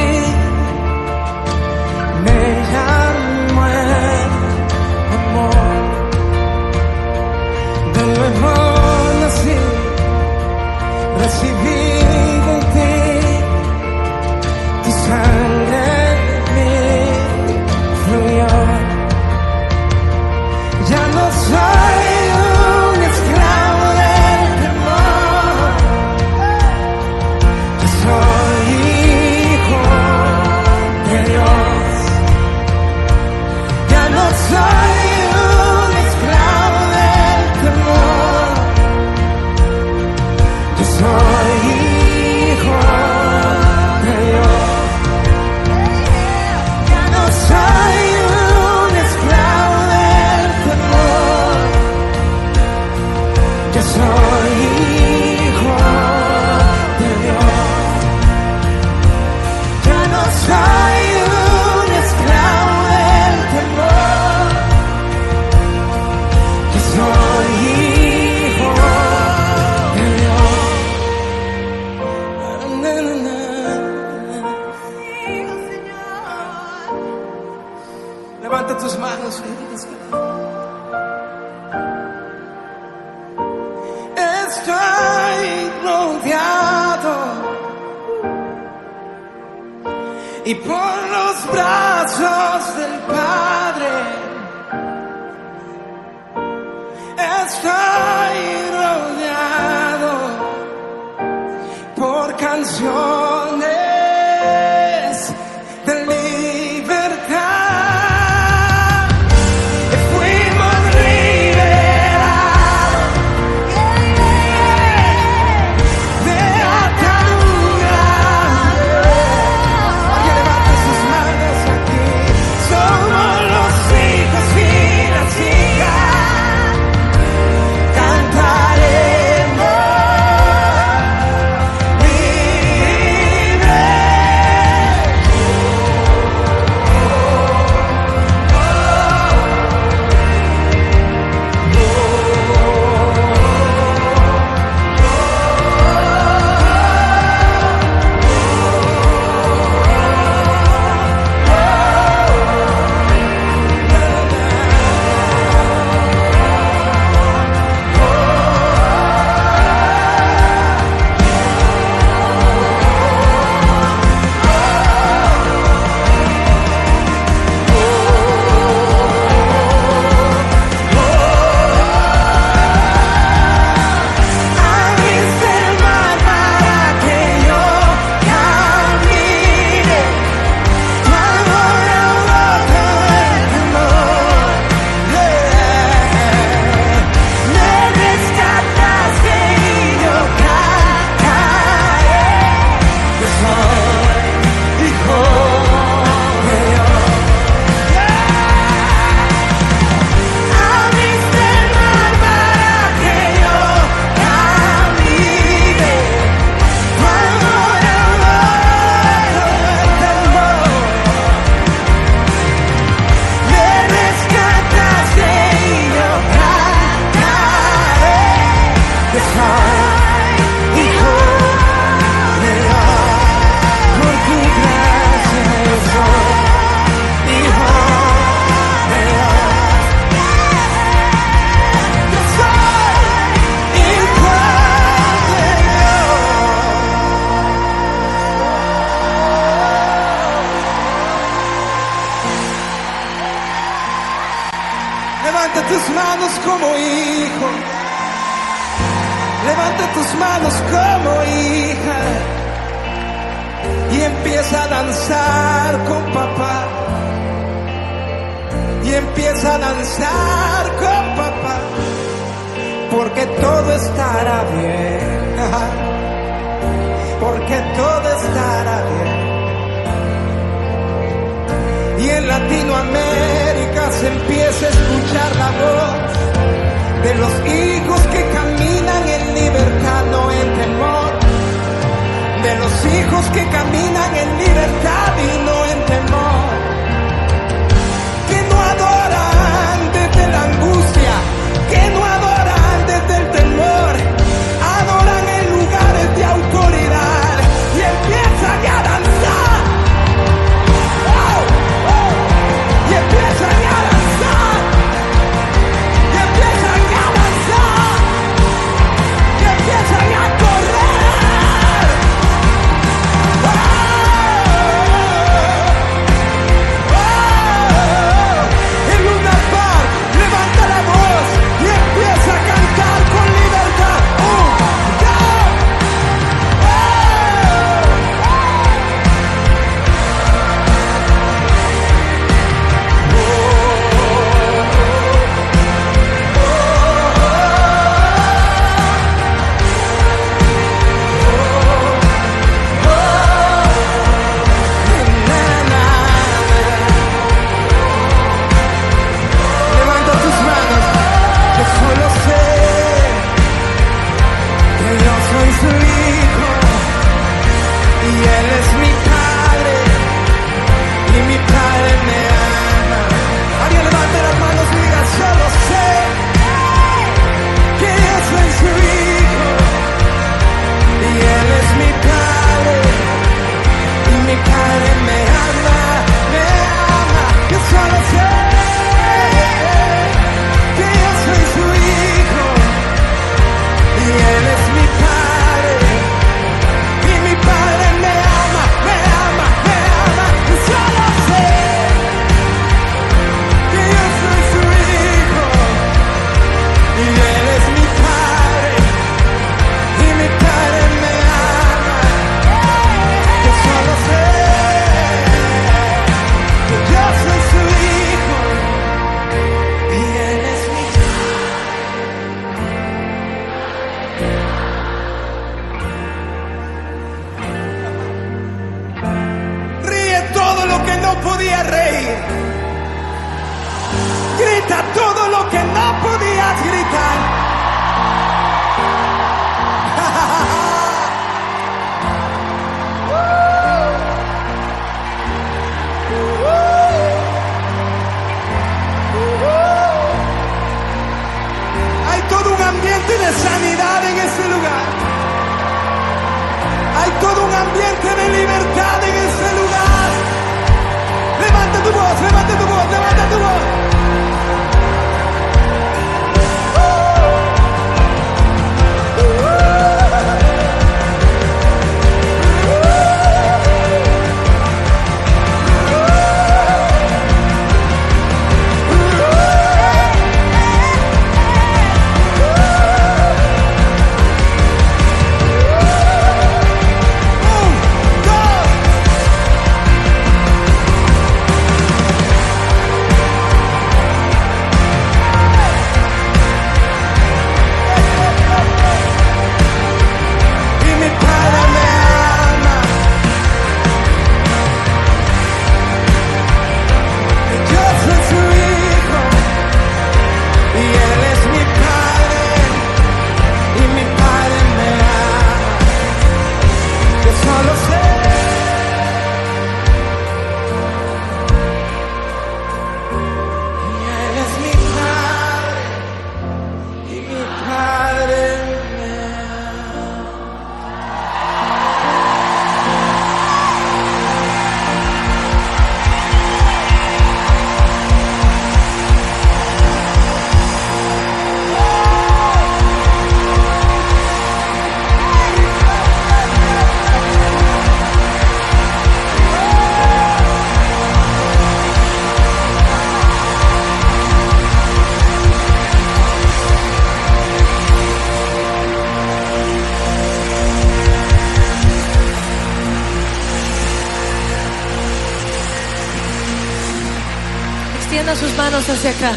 Hacia acá.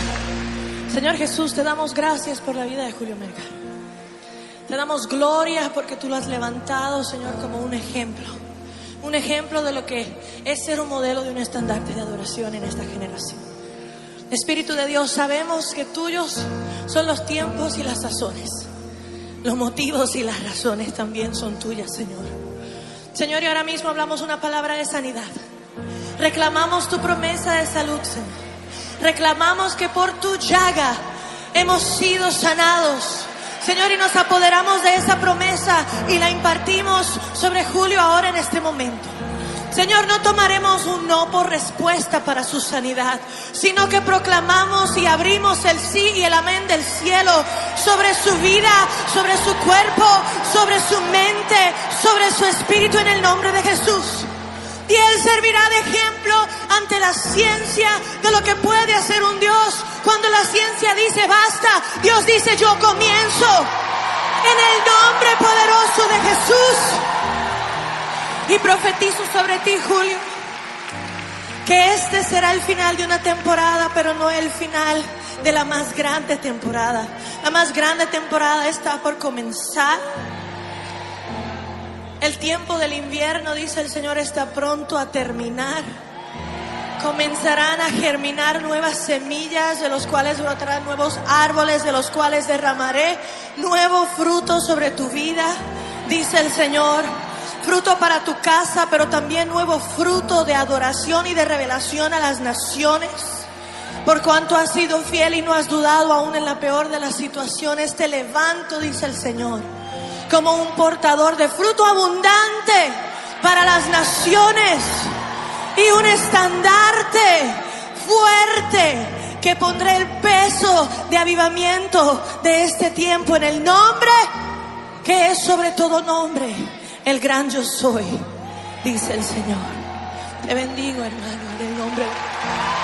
Señor Jesús, te damos gracias por la vida de Julio Melgar. Te damos gloria porque tú lo has levantado, Señor, como un ejemplo. Un ejemplo de lo que es ser un modelo de un estandarte de adoración en esta generación. Espíritu de Dios, sabemos que tuyos son los tiempos y las sazones. Los motivos y las razones también son tuyas, Señor. Señor, y ahora mismo hablamos una palabra de sanidad. Reclamamos tu promesa de salud, Señor. Reclamamos que por tu llaga hemos sido sanados. Señor, y nos apoderamos de esa promesa y la impartimos sobre Julio ahora en este momento. Señor, no tomaremos un no por respuesta para su sanidad, sino que proclamamos y abrimos el sí y el amén del cielo sobre su vida, sobre su cuerpo, sobre su mente, sobre su espíritu en el nombre de Jesús. Y Él servirá de ejemplo ante la ciencia de lo que puede hacer un Dios. Cuando la ciencia dice basta, Dios dice yo comienzo. En el nombre poderoso de Jesús. Y profetizo sobre ti, Julio, que este será el final de una temporada, pero no el final de la más grande temporada. La más grande temporada está por comenzar. El tiempo del invierno, dice el Señor, está pronto a terminar. Comenzarán a germinar nuevas semillas, de los cuales brotarán nuevos árboles, de los cuales derramaré nuevo fruto sobre tu vida, dice el Señor. Fruto para tu casa, pero también nuevo fruto de adoración y de revelación a las naciones. Por cuanto has sido fiel y no has dudado aún en la peor de las situaciones, te levanto, dice el Señor, como un portador de fruto abundante para las naciones y un estandarte fuerte que pondré el peso de avivamiento de este tiempo en el nombre que es sobre todo nombre, el gran yo soy, dice el Señor. Te bendigo, hermano, en el nombre de